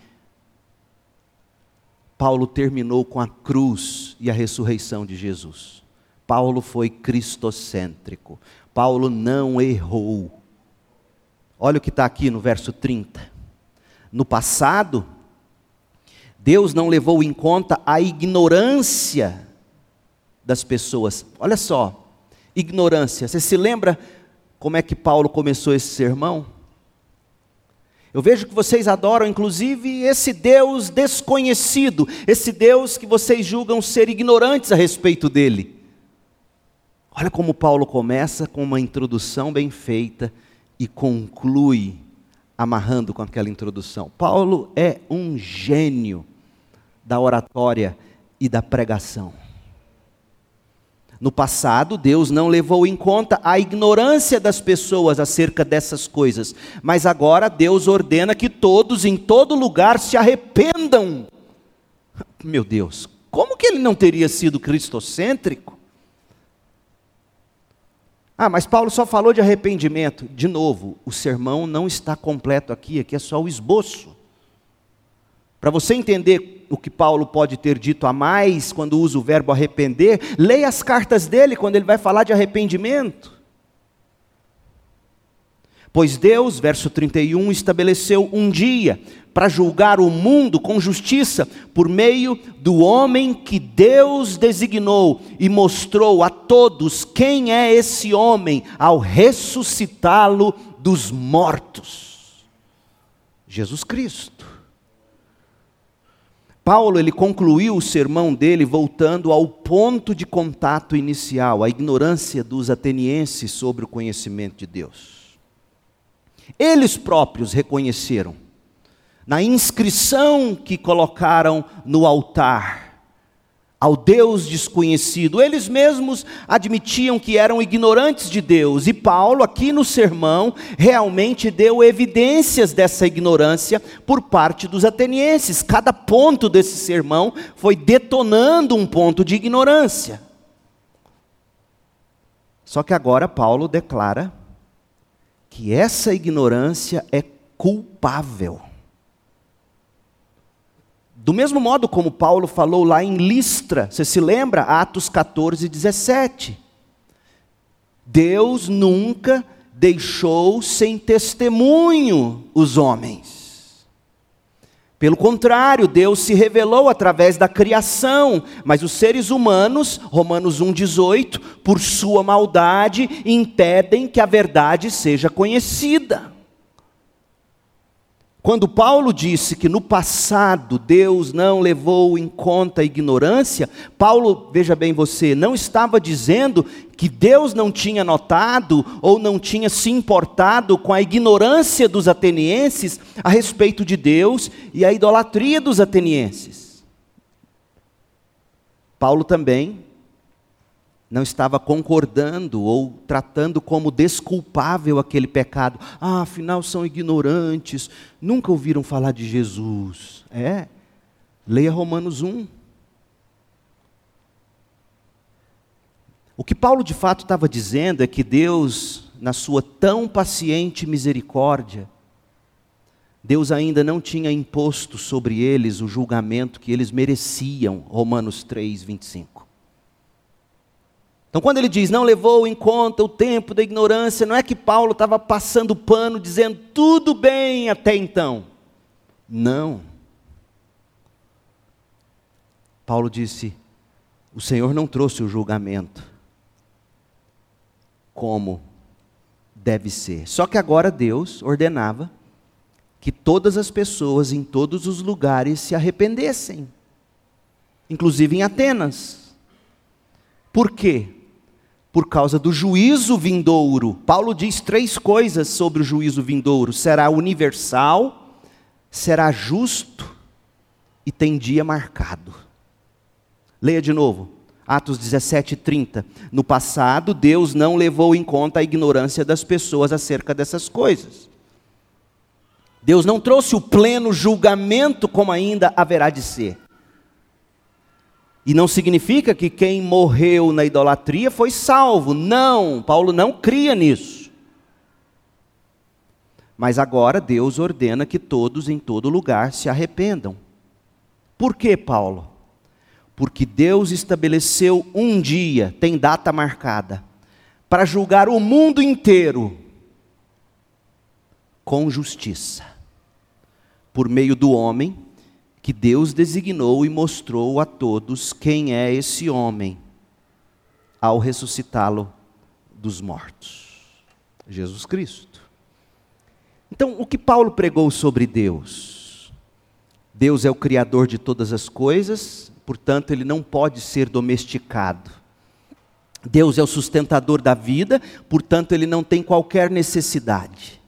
Speaker 1: Paulo terminou com a cruz e a ressurreição de Jesus. Paulo foi cristocêntrico. Paulo não errou. Olha o que está aqui no verso 30. No passado, Deus não levou em conta a ignorância das pessoas. Olha só, ignorância. Você se lembra como é que Paulo começou esse sermão? Eu vejo que vocês adoram, inclusive, esse Deus desconhecido, esse Deus que vocês julgam ser ignorantes a respeito dele. Olha como Paulo começa com uma introdução bem feita e conclui amarrando com aquela introdução. Paulo é um gênio da oratória e da pregação. No passado, Deus não levou em conta a ignorância das pessoas acerca dessas coisas, mas agora Deus ordena que todos em todo lugar se arrependam. Meu Deus, como que ele não teria sido cristocêntrico? Ah, mas Paulo só falou de arrependimento. De novo, o sermão não está completo aqui, aqui é só o esboço. Para você entender o que Paulo pode ter dito a mais quando usa o verbo arrepender, leia as cartas dele quando ele vai falar de arrependimento. Pois Deus, verso 31, estabeleceu um dia para julgar o mundo com justiça por meio do homem que Deus designou e mostrou a todos quem é esse homem ao ressuscitá-lo dos mortos. Jesus Cristo. Paulo ele concluiu o sermão dele voltando ao ponto de contato inicial, a ignorância dos atenienses sobre o conhecimento de Deus. Eles próprios reconheceram na inscrição que colocaram no altar ao Deus desconhecido. Eles mesmos admitiam que eram ignorantes de Deus, e Paulo, aqui no sermão, realmente deu evidências dessa ignorância por parte dos atenienses. Cada ponto desse sermão foi detonando um ponto de ignorância. Só que agora Paulo declara que essa ignorância é culpável. Do mesmo modo como Paulo falou lá em Listra, você se lembra? Atos 14, 17. Deus nunca deixou sem testemunho os homens. Pelo contrário, Deus se revelou através da criação, mas os seres humanos, Romanos 1,18, por sua maldade, impedem que a verdade seja conhecida. Quando Paulo disse que no passado Deus não levou em conta a ignorância, Paulo, veja bem você, não estava dizendo que Deus não tinha notado ou não tinha se importado com a ignorância dos atenienses a respeito de Deus e a idolatria dos atenienses. Paulo também não estava concordando ou tratando como desculpável aquele pecado. Ah, afinal são ignorantes, nunca ouviram falar de Jesus. É, leia Romanos 1. O que Paulo de fato estava dizendo é que Deus, na sua tão paciente misericórdia, Deus ainda não tinha imposto sobre eles o julgamento que eles mereciam, Romanos 3, 25. Então, quando ele diz não levou em conta o tempo da ignorância, não é que Paulo estava passando pano dizendo tudo bem até então. Não. Paulo disse: o Senhor não trouxe o julgamento como deve ser. Só que agora Deus ordenava que todas as pessoas em todos os lugares se arrependessem, inclusive em Atenas. Por quê? Por causa do juízo vindouro. Paulo diz três coisas sobre o juízo vindouro: será universal, será justo e tem dia marcado. Leia de novo. Atos 17, 30. No passado, Deus não levou em conta a ignorância das pessoas acerca dessas coisas. Deus não trouxe o pleno julgamento como ainda haverá de ser. E não significa que quem morreu na idolatria foi salvo. Não, Paulo não cria nisso. Mas agora Deus ordena que todos em todo lugar se arrependam. Por que, Paulo? Porque Deus estabeleceu um dia, tem data marcada, para julgar o mundo inteiro com justiça, por meio do homem que Deus designou e mostrou a todos quem é esse homem ao ressuscitá-lo dos mortos. Jesus Cristo. Então, o que Paulo pregou sobre Deus? Deus é o criador de todas as coisas, portanto, ele não pode ser domesticado. Deus é o sustentador da vida, portanto, ele não tem qualquer necessidade.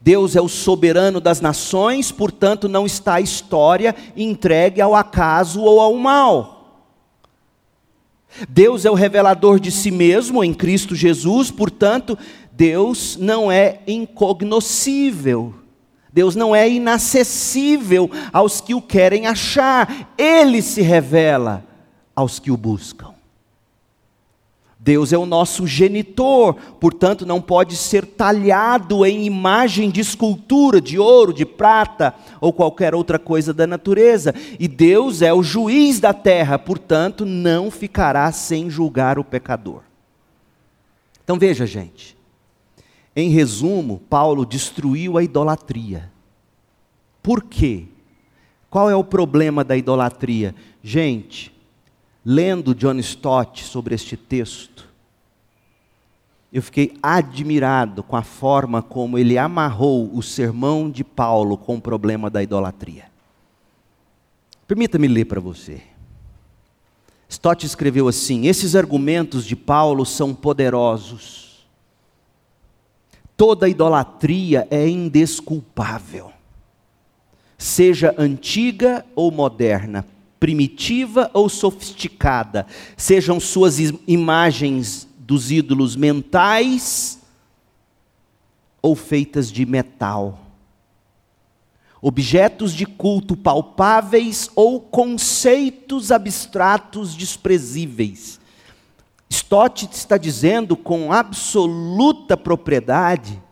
Speaker 1: Deus é o soberano das nações, portanto, não está a história entregue ao acaso ou ao mal. Deus é o revelador de si mesmo em Cristo Jesus, portanto, Deus não é incognoscível. Deus não é inacessível aos que o querem achar, ele se revela aos que o buscam. Deus é o nosso genitor, portanto não pode ser talhado em imagem de escultura, de ouro, de prata ou qualquer outra coisa da natureza. E Deus é o juiz da terra, portanto não ficará sem julgar o pecador. Então veja, gente. Em resumo, Paulo destruiu a idolatria. Por quê? Qual é o problema da idolatria? Gente, lendo John Stott sobre este texto, eu fiquei admirado com a forma como ele amarrou o sermão de Paulo com o problema da idolatria. Permita-me ler para você. Stott escreveu assim: Esses argumentos de Paulo são poderosos. Toda idolatria é indesculpável, seja antiga ou moderna, primitiva ou sofisticada, sejam suas imagens dos ídolos mentais ou feitas de metal, objetos de culto palpáveis ou conceitos abstratos desprezíveis. Stott está dizendo com absoluta propriedade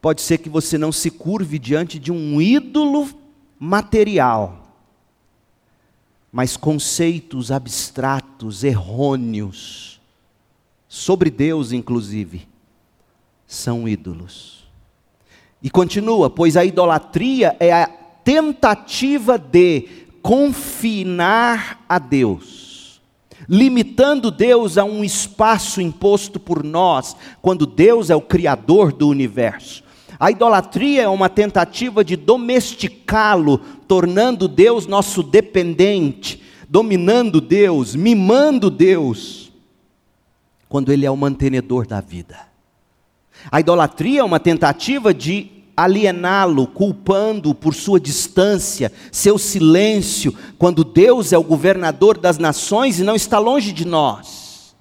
Speaker 1: pode ser que você não se curve diante de um ídolo material, mas conceitos abstratos, errôneos, sobre Deus, inclusive, são ídolos. E continua, pois a idolatria é a tentativa de confinar a Deus, limitando Deus a um espaço imposto por nós, quando Deus é o Criador do universo. A idolatria é uma tentativa de domesticá-lo, tornando Deus nosso dependente, dominando Deus, mimando Deus, quando Ele é o mantenedor da vida. A idolatria é uma tentativa de aliená-lo, culpando por sua distância, seu silêncio, quando Deus é o governador das nações e não está longe de nós.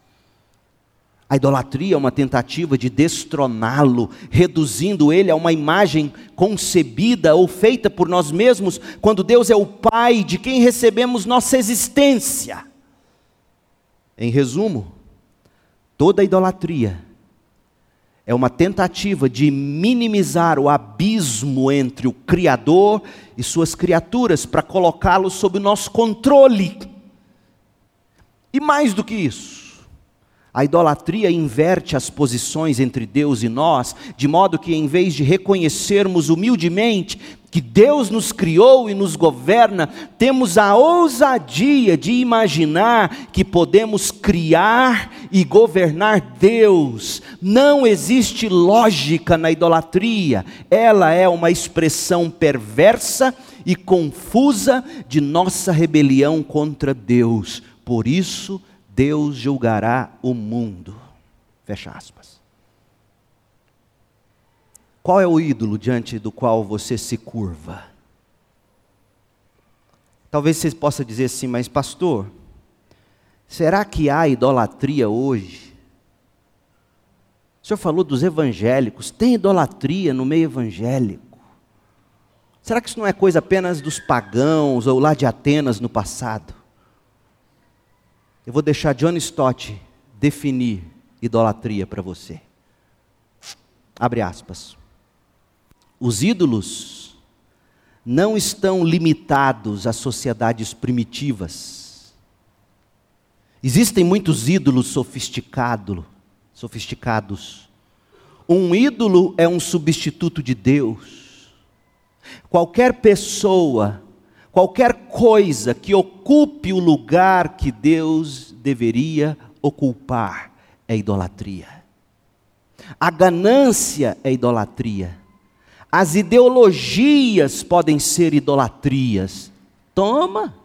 Speaker 1: A idolatria é uma tentativa de destroná-lo, reduzindo ele a uma imagem concebida ou feita por nós mesmos, quando Deus é o Pai de quem recebemos nossa existência. Em resumo, toda idolatria é uma tentativa de minimizar o abismo entre o Criador e suas criaturas, para colocá-lo sob o nosso controle. E mais do que isso, a idolatria inverte as posições entre Deus e nós, de modo que, em vez de reconhecermos humildemente que Deus nos criou e nos governa, temos a ousadia de imaginar que podemos criar e governar Deus. Não existe lógica na idolatria, ela é uma expressão perversa e confusa de nossa rebelião contra Deus. Por isso, Deus julgará o mundo. Fecha aspas. Qual é o ídolo diante do qual você se curva? Talvez você possa dizer assim, mas pastor, será que há idolatria hoje? O senhor falou dos evangélicos, tem idolatria no meio evangélico? Será que isso não é coisa apenas dos pagãos ou lá de Atenas no passado? Eu vou deixar John Stott definir idolatria para você. Abre aspas. Os ídolos não estão limitados às sociedades primitivas. Existem muitos ídolos sofisticado, sofisticados. Um ídolo é um substituto de Deus. Qualquer pessoa qualquer coisa que ocupe o lugar que Deus deveria ocupar é idolatria. A ganância é idolatria. As ideologias podem ser idolatrias. Toma!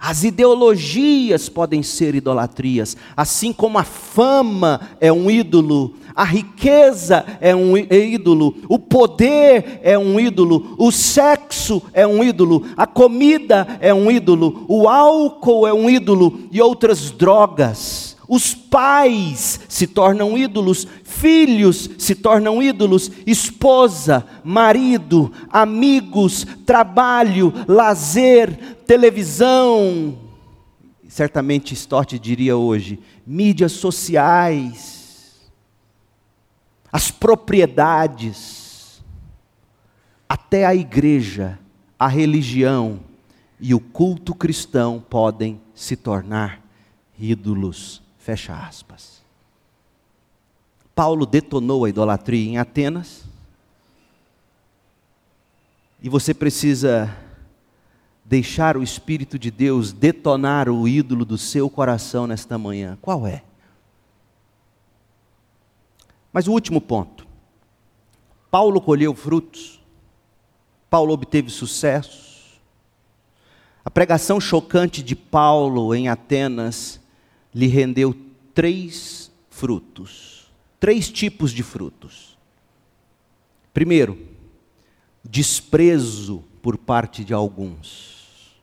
Speaker 1: As ideologias podem ser idolatrias, assim como a fama é um ídolo, a riqueza é um ídolo, o poder é um ídolo, o sexo é um ídolo, a comida é um ídolo, o álcool é um ídolo e outras drogas. Os pais se tornam ídolos, filhos se tornam ídolos, esposa, marido, amigos, trabalho, lazer, televisão. Certamente Stott diria hoje: mídias sociais, as propriedades, até a igreja, a religião e o culto cristão podem se tornar ídolos. Fecha aspas. Paulo detonou a idolatria em Atenas. E você precisa deixar o Espírito de Deus detonar o ídolo do seu coração nesta manhã. Qual é? Mas o último ponto. Paulo colheu frutos. Paulo obteve sucesso. A pregação chocante de Paulo em Atenas lhe rendeu três frutos três tipos de frutos. Primeiro, desprezo por parte de alguns.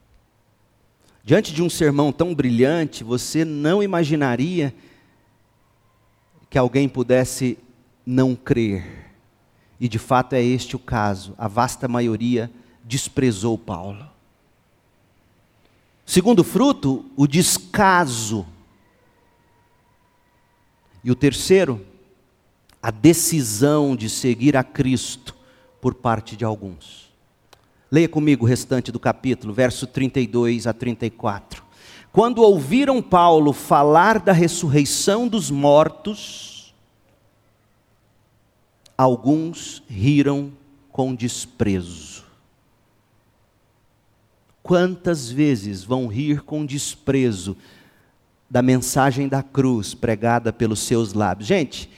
Speaker 1: Diante de um sermão tão brilhante, você não imaginaria que alguém pudesse não crer. E de fato é este o caso. A vasta maioria desprezou Paulo. Segundo fruto, o descaso E o terceiro, a decisão de seguir a Cristo por parte de alguns. Leia comigo o restante do capítulo, verso 32 a 34. Quando ouviram Paulo falar da ressurreição dos mortos, alguns riram com desprezo. Quantas vezes vão rir com desprezo da mensagem da cruz pregada pelos seus lábios? Gente,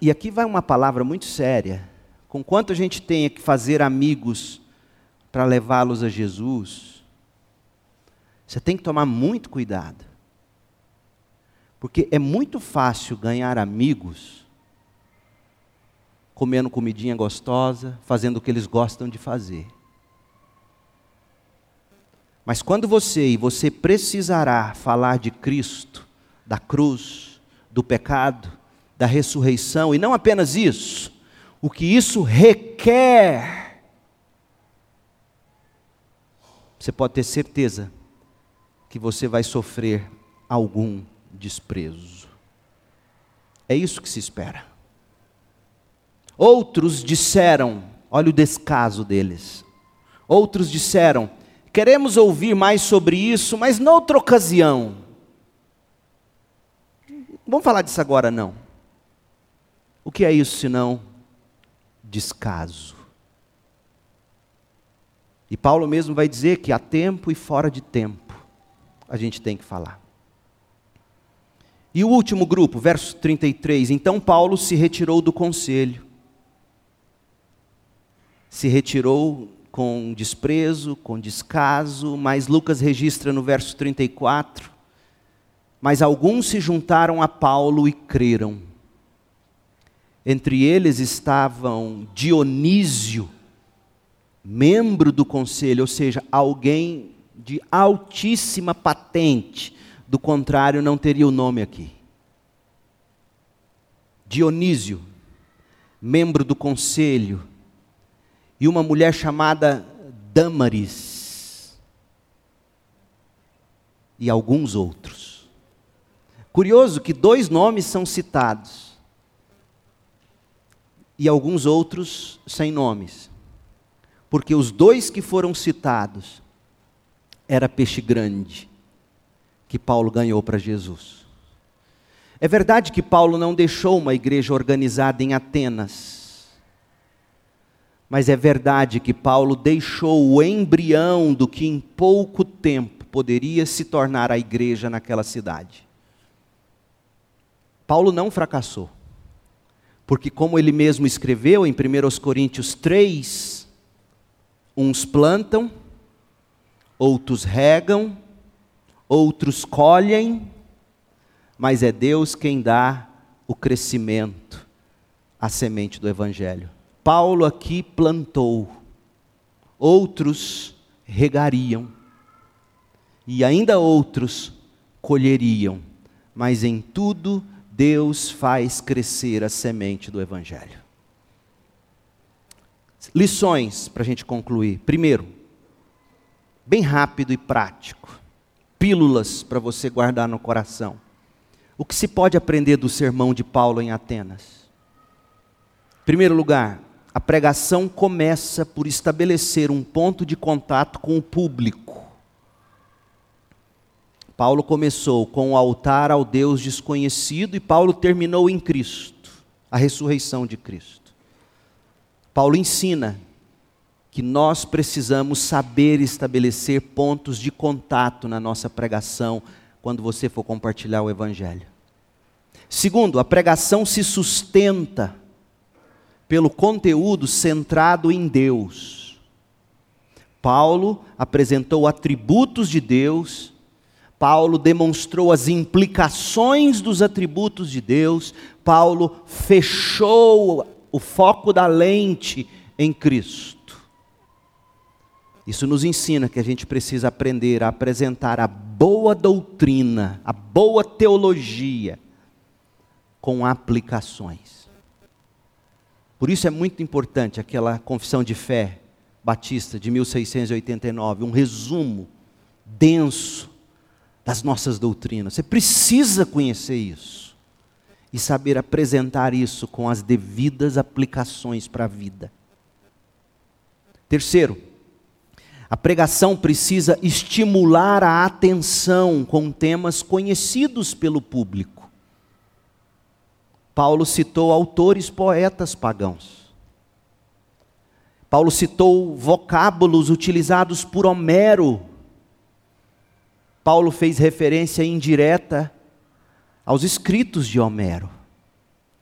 Speaker 1: e aqui vai uma palavra muito séria. Com quanto a gente tem que fazer amigos para levá-los a Jesus, você tem que tomar muito cuidado. Porque é muito fácil ganhar amigos comendo comidinha gostosa, fazendo o que eles gostam de fazer. Mas quando você e você precisará falar de Cristo, da cruz, do pecado, da ressurreição, e não apenas isso, o que isso requer, você pode ter certeza que você vai sofrer algum desprezo. É isso que se espera. Outros disseram, olha o descaso deles. Outros disseram: queremos ouvir mais sobre isso, mas noutra ocasião. Vamos falar disso agora não. O que é isso senão descaso? E Paulo mesmo vai dizer que há tempo e fora de tempo a gente tem que falar. E o último grupo, verso 33. Então Paulo se retirou do conselho. Se retirou com desprezo, com descaso, mas Lucas registra no verso 34. Mas alguns se juntaram a Paulo e creram. Entre eles estavam Dionísio, membro do conselho, ou seja, alguém de altíssima patente, do contrário, não teria o nome aqui. Dionísio, membro do conselho, e uma mulher chamada Damaris, e alguns outros. Curioso que dois nomes são citados e alguns outros sem nomes. Porque os dois que foram citados era peixe grande que Paulo ganhou para Jesus. É verdade que Paulo não deixou uma igreja organizada em Atenas. Mas é verdade que Paulo deixou o embrião do que em pouco tempo poderia se tornar a igreja naquela cidade. Paulo não fracassou. Porque, como ele mesmo escreveu em 1 Coríntios 3, uns plantam, outros regam, outros colhem, mas é Deus quem dá o crescimento, a semente do Evangelho. Paulo aqui plantou, outros regariam, e ainda outros colheriam, mas em tudo Deus faz crescer a semente do Evangelho. Lições para a gente concluir. Primeiro, bem rápido e prático. Pílulas para você guardar no coração. O que se pode aprender do sermão de Paulo em Atenas? Primeiro lugar, a pregação começa por estabelecer um ponto de contato com o público. Paulo começou com o altar ao Deus desconhecido e Paulo terminou em Cristo, a ressurreição de Cristo. Paulo ensina que nós precisamos saber estabelecer pontos de contato na nossa pregação quando você for compartilhar o Evangelho. Segundo, a pregação se sustenta pelo conteúdo centrado em Deus. Paulo apresentou atributos de Deus Paulo demonstrou as implicações dos atributos de Deus, Paulo fechou o foco da lente em Cristo. Isso nos ensina que a gente precisa aprender a apresentar a boa doutrina, a boa teologia, com aplicações. Por isso é muito importante aquela confissão de fé batista de 1689, um resumo denso das nossas doutrinas. Você precisa conhecer isso. e saber apresentar isso com as devidas aplicações para a vida. Terceiro, a pregação precisa estimular a atenção com temas conhecidos pelo público. Paulo citou autores poetas pagãos. Paulo citou vocábulos utilizados por Homero. Paulo fez referência indireta aos escritos de Homero.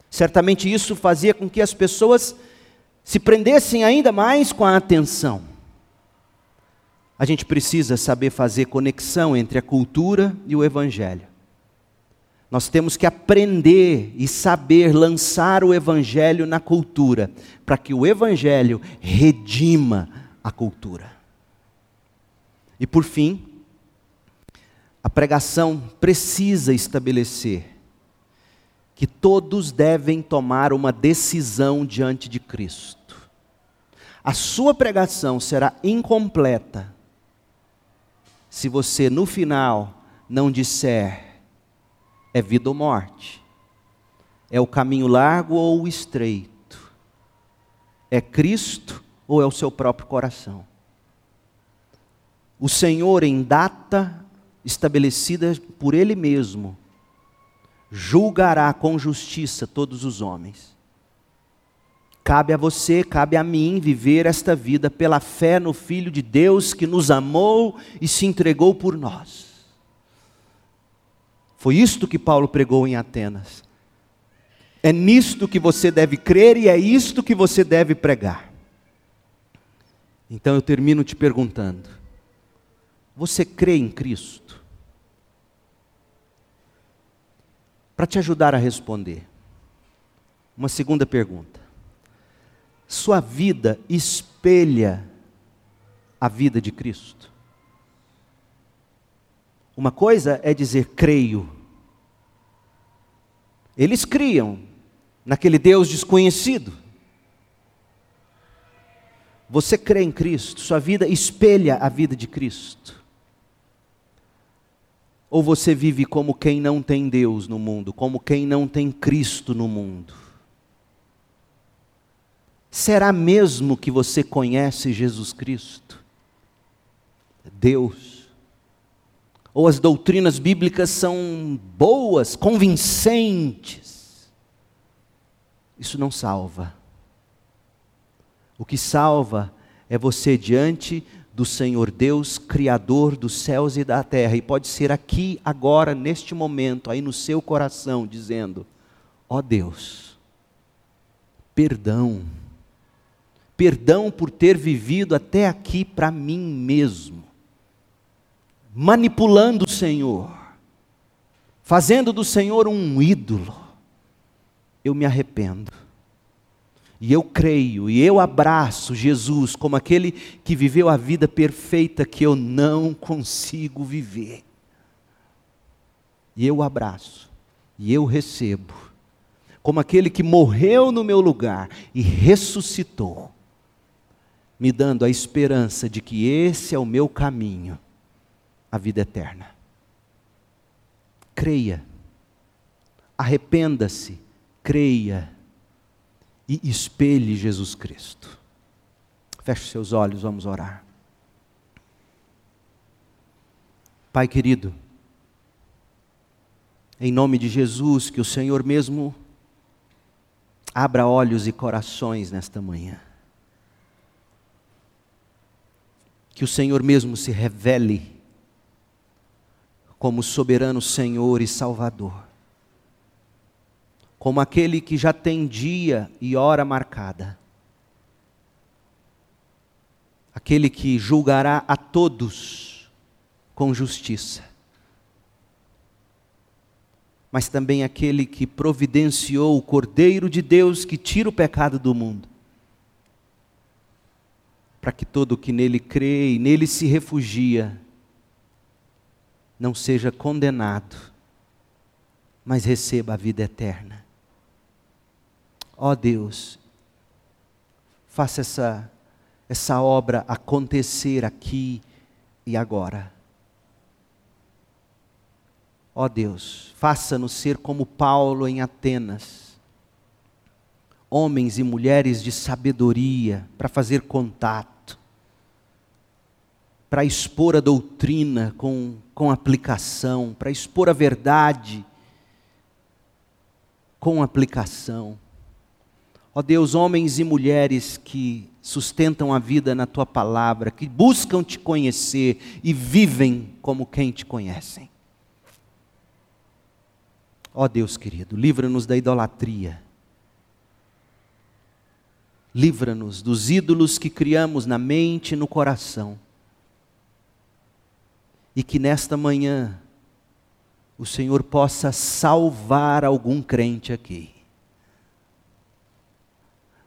Speaker 1: Certamente isso fazia com que as pessoas se prendessem ainda mais com a atenção. A gente precisa saber fazer conexão entre a cultura e o evangelho. Nós temos que aprender e saber lançar o evangelho na cultura, para que o evangelho redima a cultura. E por fim, a pregação precisa estabelecer que todos devem tomar uma decisão diante de Cristo. A sua pregação será incompleta se você no final não disser é vida ou morte, é o caminho largo ou o estreito, é Cristo ou é o seu próprio coração. O Senhor, em data estabelecida por Ele mesmo, julgará com justiça todos os homens. Cabe a você, cabe a mim viver esta vida pela fé no Filho de Deus que nos amou e se entregou por nós. Foi isto que Paulo pregou em Atenas. É nisto que você deve crer e é isto que você deve pregar. Então eu termino te perguntando: você crê em Cristo? Para te ajudar a responder, uma segunda pergunta. Sua vida espelha a vida de Cristo? Uma coisa é dizer creio. Eles criam naquele Deus desconhecido. Você crê em Cristo, sua vida espelha a vida de Cristo. Ou você vive como quem não tem Deus no mundo, como quem não tem Cristo no mundo? Será mesmo que você conhece Jesus Cristo? Deus ou as doutrinas bíblicas são boas, convincentes. Isso não salva. O que salva é você diante do Senhor Deus, Criador dos céus e da terra, e pode ser aqui, agora, neste momento, aí no seu coração, dizendo: Ó oh Deus, perdão, perdão por ter vivido até aqui para mim mesmo manipulando o Senhor, fazendo do Senhor um ídolo, eu me arrependo. E eu creio e eu abraço Jesus como aquele que viveu a vida perfeita que eu não consigo viver. E eu abraço e eu recebo como aquele que morreu no meu lugar e ressuscitou, me dando a esperança de que esse é o meu caminho a vida eterna. Creia, arrependa-se, creia e espelhe Jesus Cristo. Feche seus olhos, vamos orar. Pai querido, em nome de Jesus, que o Senhor mesmo abra olhos e corações nesta manhã. Que o Senhor mesmo se revele como soberano Senhor e Salvador, como aquele que já tem dia e hora marcada, aquele que julgará a todos com justiça, mas também aquele que providenciou o Cordeiro de Deus que tira o pecado do mundo, para que todo o que nele crê e nele se refugia, não seja condenado, mas receba a vida eterna. Ó oh Deus, faça essa, essa obra acontecer aqui e agora. Ó Deus, faça-nos ser como Paulo em Atenas, homens e mulheres de sabedoria para fazer contato, para expor a doutrina com, com aplicação, para expor a verdade com aplicação. Ó Deus, homens e mulheres que sustentam a vida na tua palavra, que buscam te conhecer e vivem como quem te conhecem. Ó Deus querido, livra-nos da idolatria. Livra-nos dos ídolos que criamos na mente e no coração. E que nesta manhã o Senhor possa salvar algum crente aqui.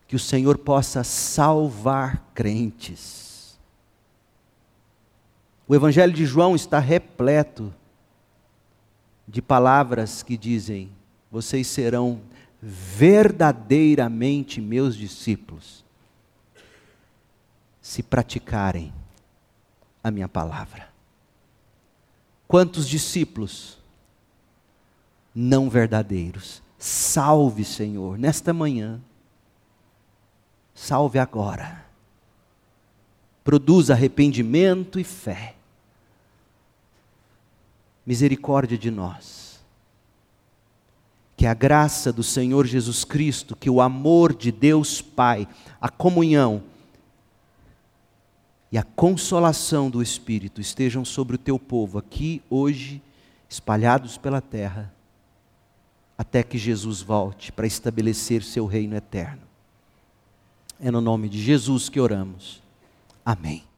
Speaker 1: Que o Senhor possa salvar crentes. O Evangelho de João está repleto de palavras que dizem: vocês serão verdadeiramente meus discípulos, se praticarem a minha palavra. Quantos discípulos não verdadeiros? Salve, Senhor, nesta manhã. Salve agora. Produz arrependimento e fé misericórdia de nós. Que a graça do Senhor Jesus Cristo, que o amor de Deus Pai, a comunhão e a consolação do Espírito estejam sobre o teu povo aqui, hoje, espalhados pela terra, até que Jesus volte para estabelecer seu reino eterno. É no nome de Jesus que oramos. Amém.